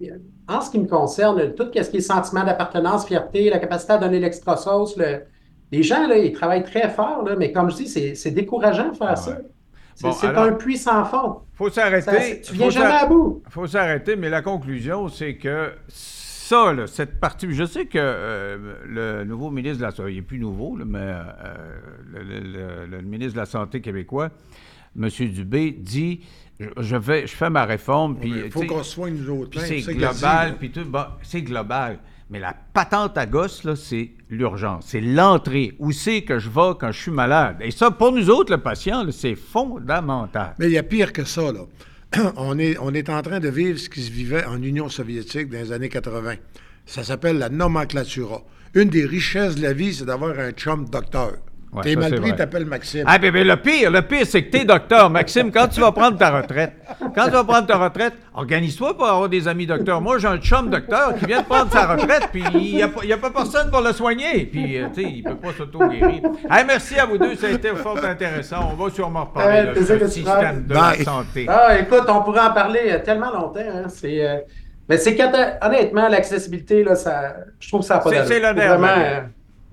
Et, euh, En ce qui me concerne, tout ce qui est sentiment d'appartenance, fierté, la capacité à donner l'extra sauce, le- les gens, là, ils travaillent très fort, là, mais comme je dis, c'est décourageant de faire Ah ça. C'est Bon, un puits sans fond. faut s'arrêter. tu viens faut jamais à bout. faut s'arrêter, mais la conclusion, c'est que ça, là, cette partie, je sais que euh, le nouveau ministre de la Santé, il n'est plus nouveau, là, mais euh, le, le- le- le ministre de la Santé québécois, M. Dubé, dit je, je vais, je fais ma réforme, puis Il faut qu'on se soigne nous autres. hein, c'est global, puis tout, bon, c'est global. Mais la patente à gosse, là, c'est l'urgence. C'est l'entrée. Où c'est que je vais quand je suis malade? Et ça, pour nous autres, le patient, c'est fondamental. Mais il y a pire que ça. *clears throat* On est, on est en train de vivre ce qui se vivait en Union soviétique dans les années 80. Ça s'appelle la nomenclatura. Une des richesses de la vie, c'est d'avoir un chum docteur. Ouais, T'es mal pris, t'appelles Maxime. Ah, bébé, le pire, le pire, c'est que t'es docteur, Maxime, quand tu vas prendre ta retraite, quand tu vas prendre ta retraite, organise-toi pour avoir des amis docteurs. Moi, j'ai un chum docteur qui vient de prendre sa retraite, puis il n'y a, pas- il y a pas personne pour le soigner, puis, euh, tu sais, il peut pas s'auto-guérir. Hey, merci à vous deux, ça a été fort intéressant. On va sûrement reparler Ouais, de ce système de la santé. Ah, écoute, on pourrait en parler euh, tellement longtemps. hein. C'est, euh, Mais c'est honnêtement, l'accessibilité, là, ça... je trouve que ça n'a pas C'est- d'allure.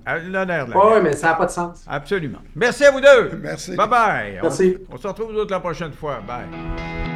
L'honneur de la guerre. mais ça n'a pas de sens. Absolument. Merci à vous deux. Merci. Bye-bye. Merci. On, on se retrouve nous autres la prochaine fois. Bye.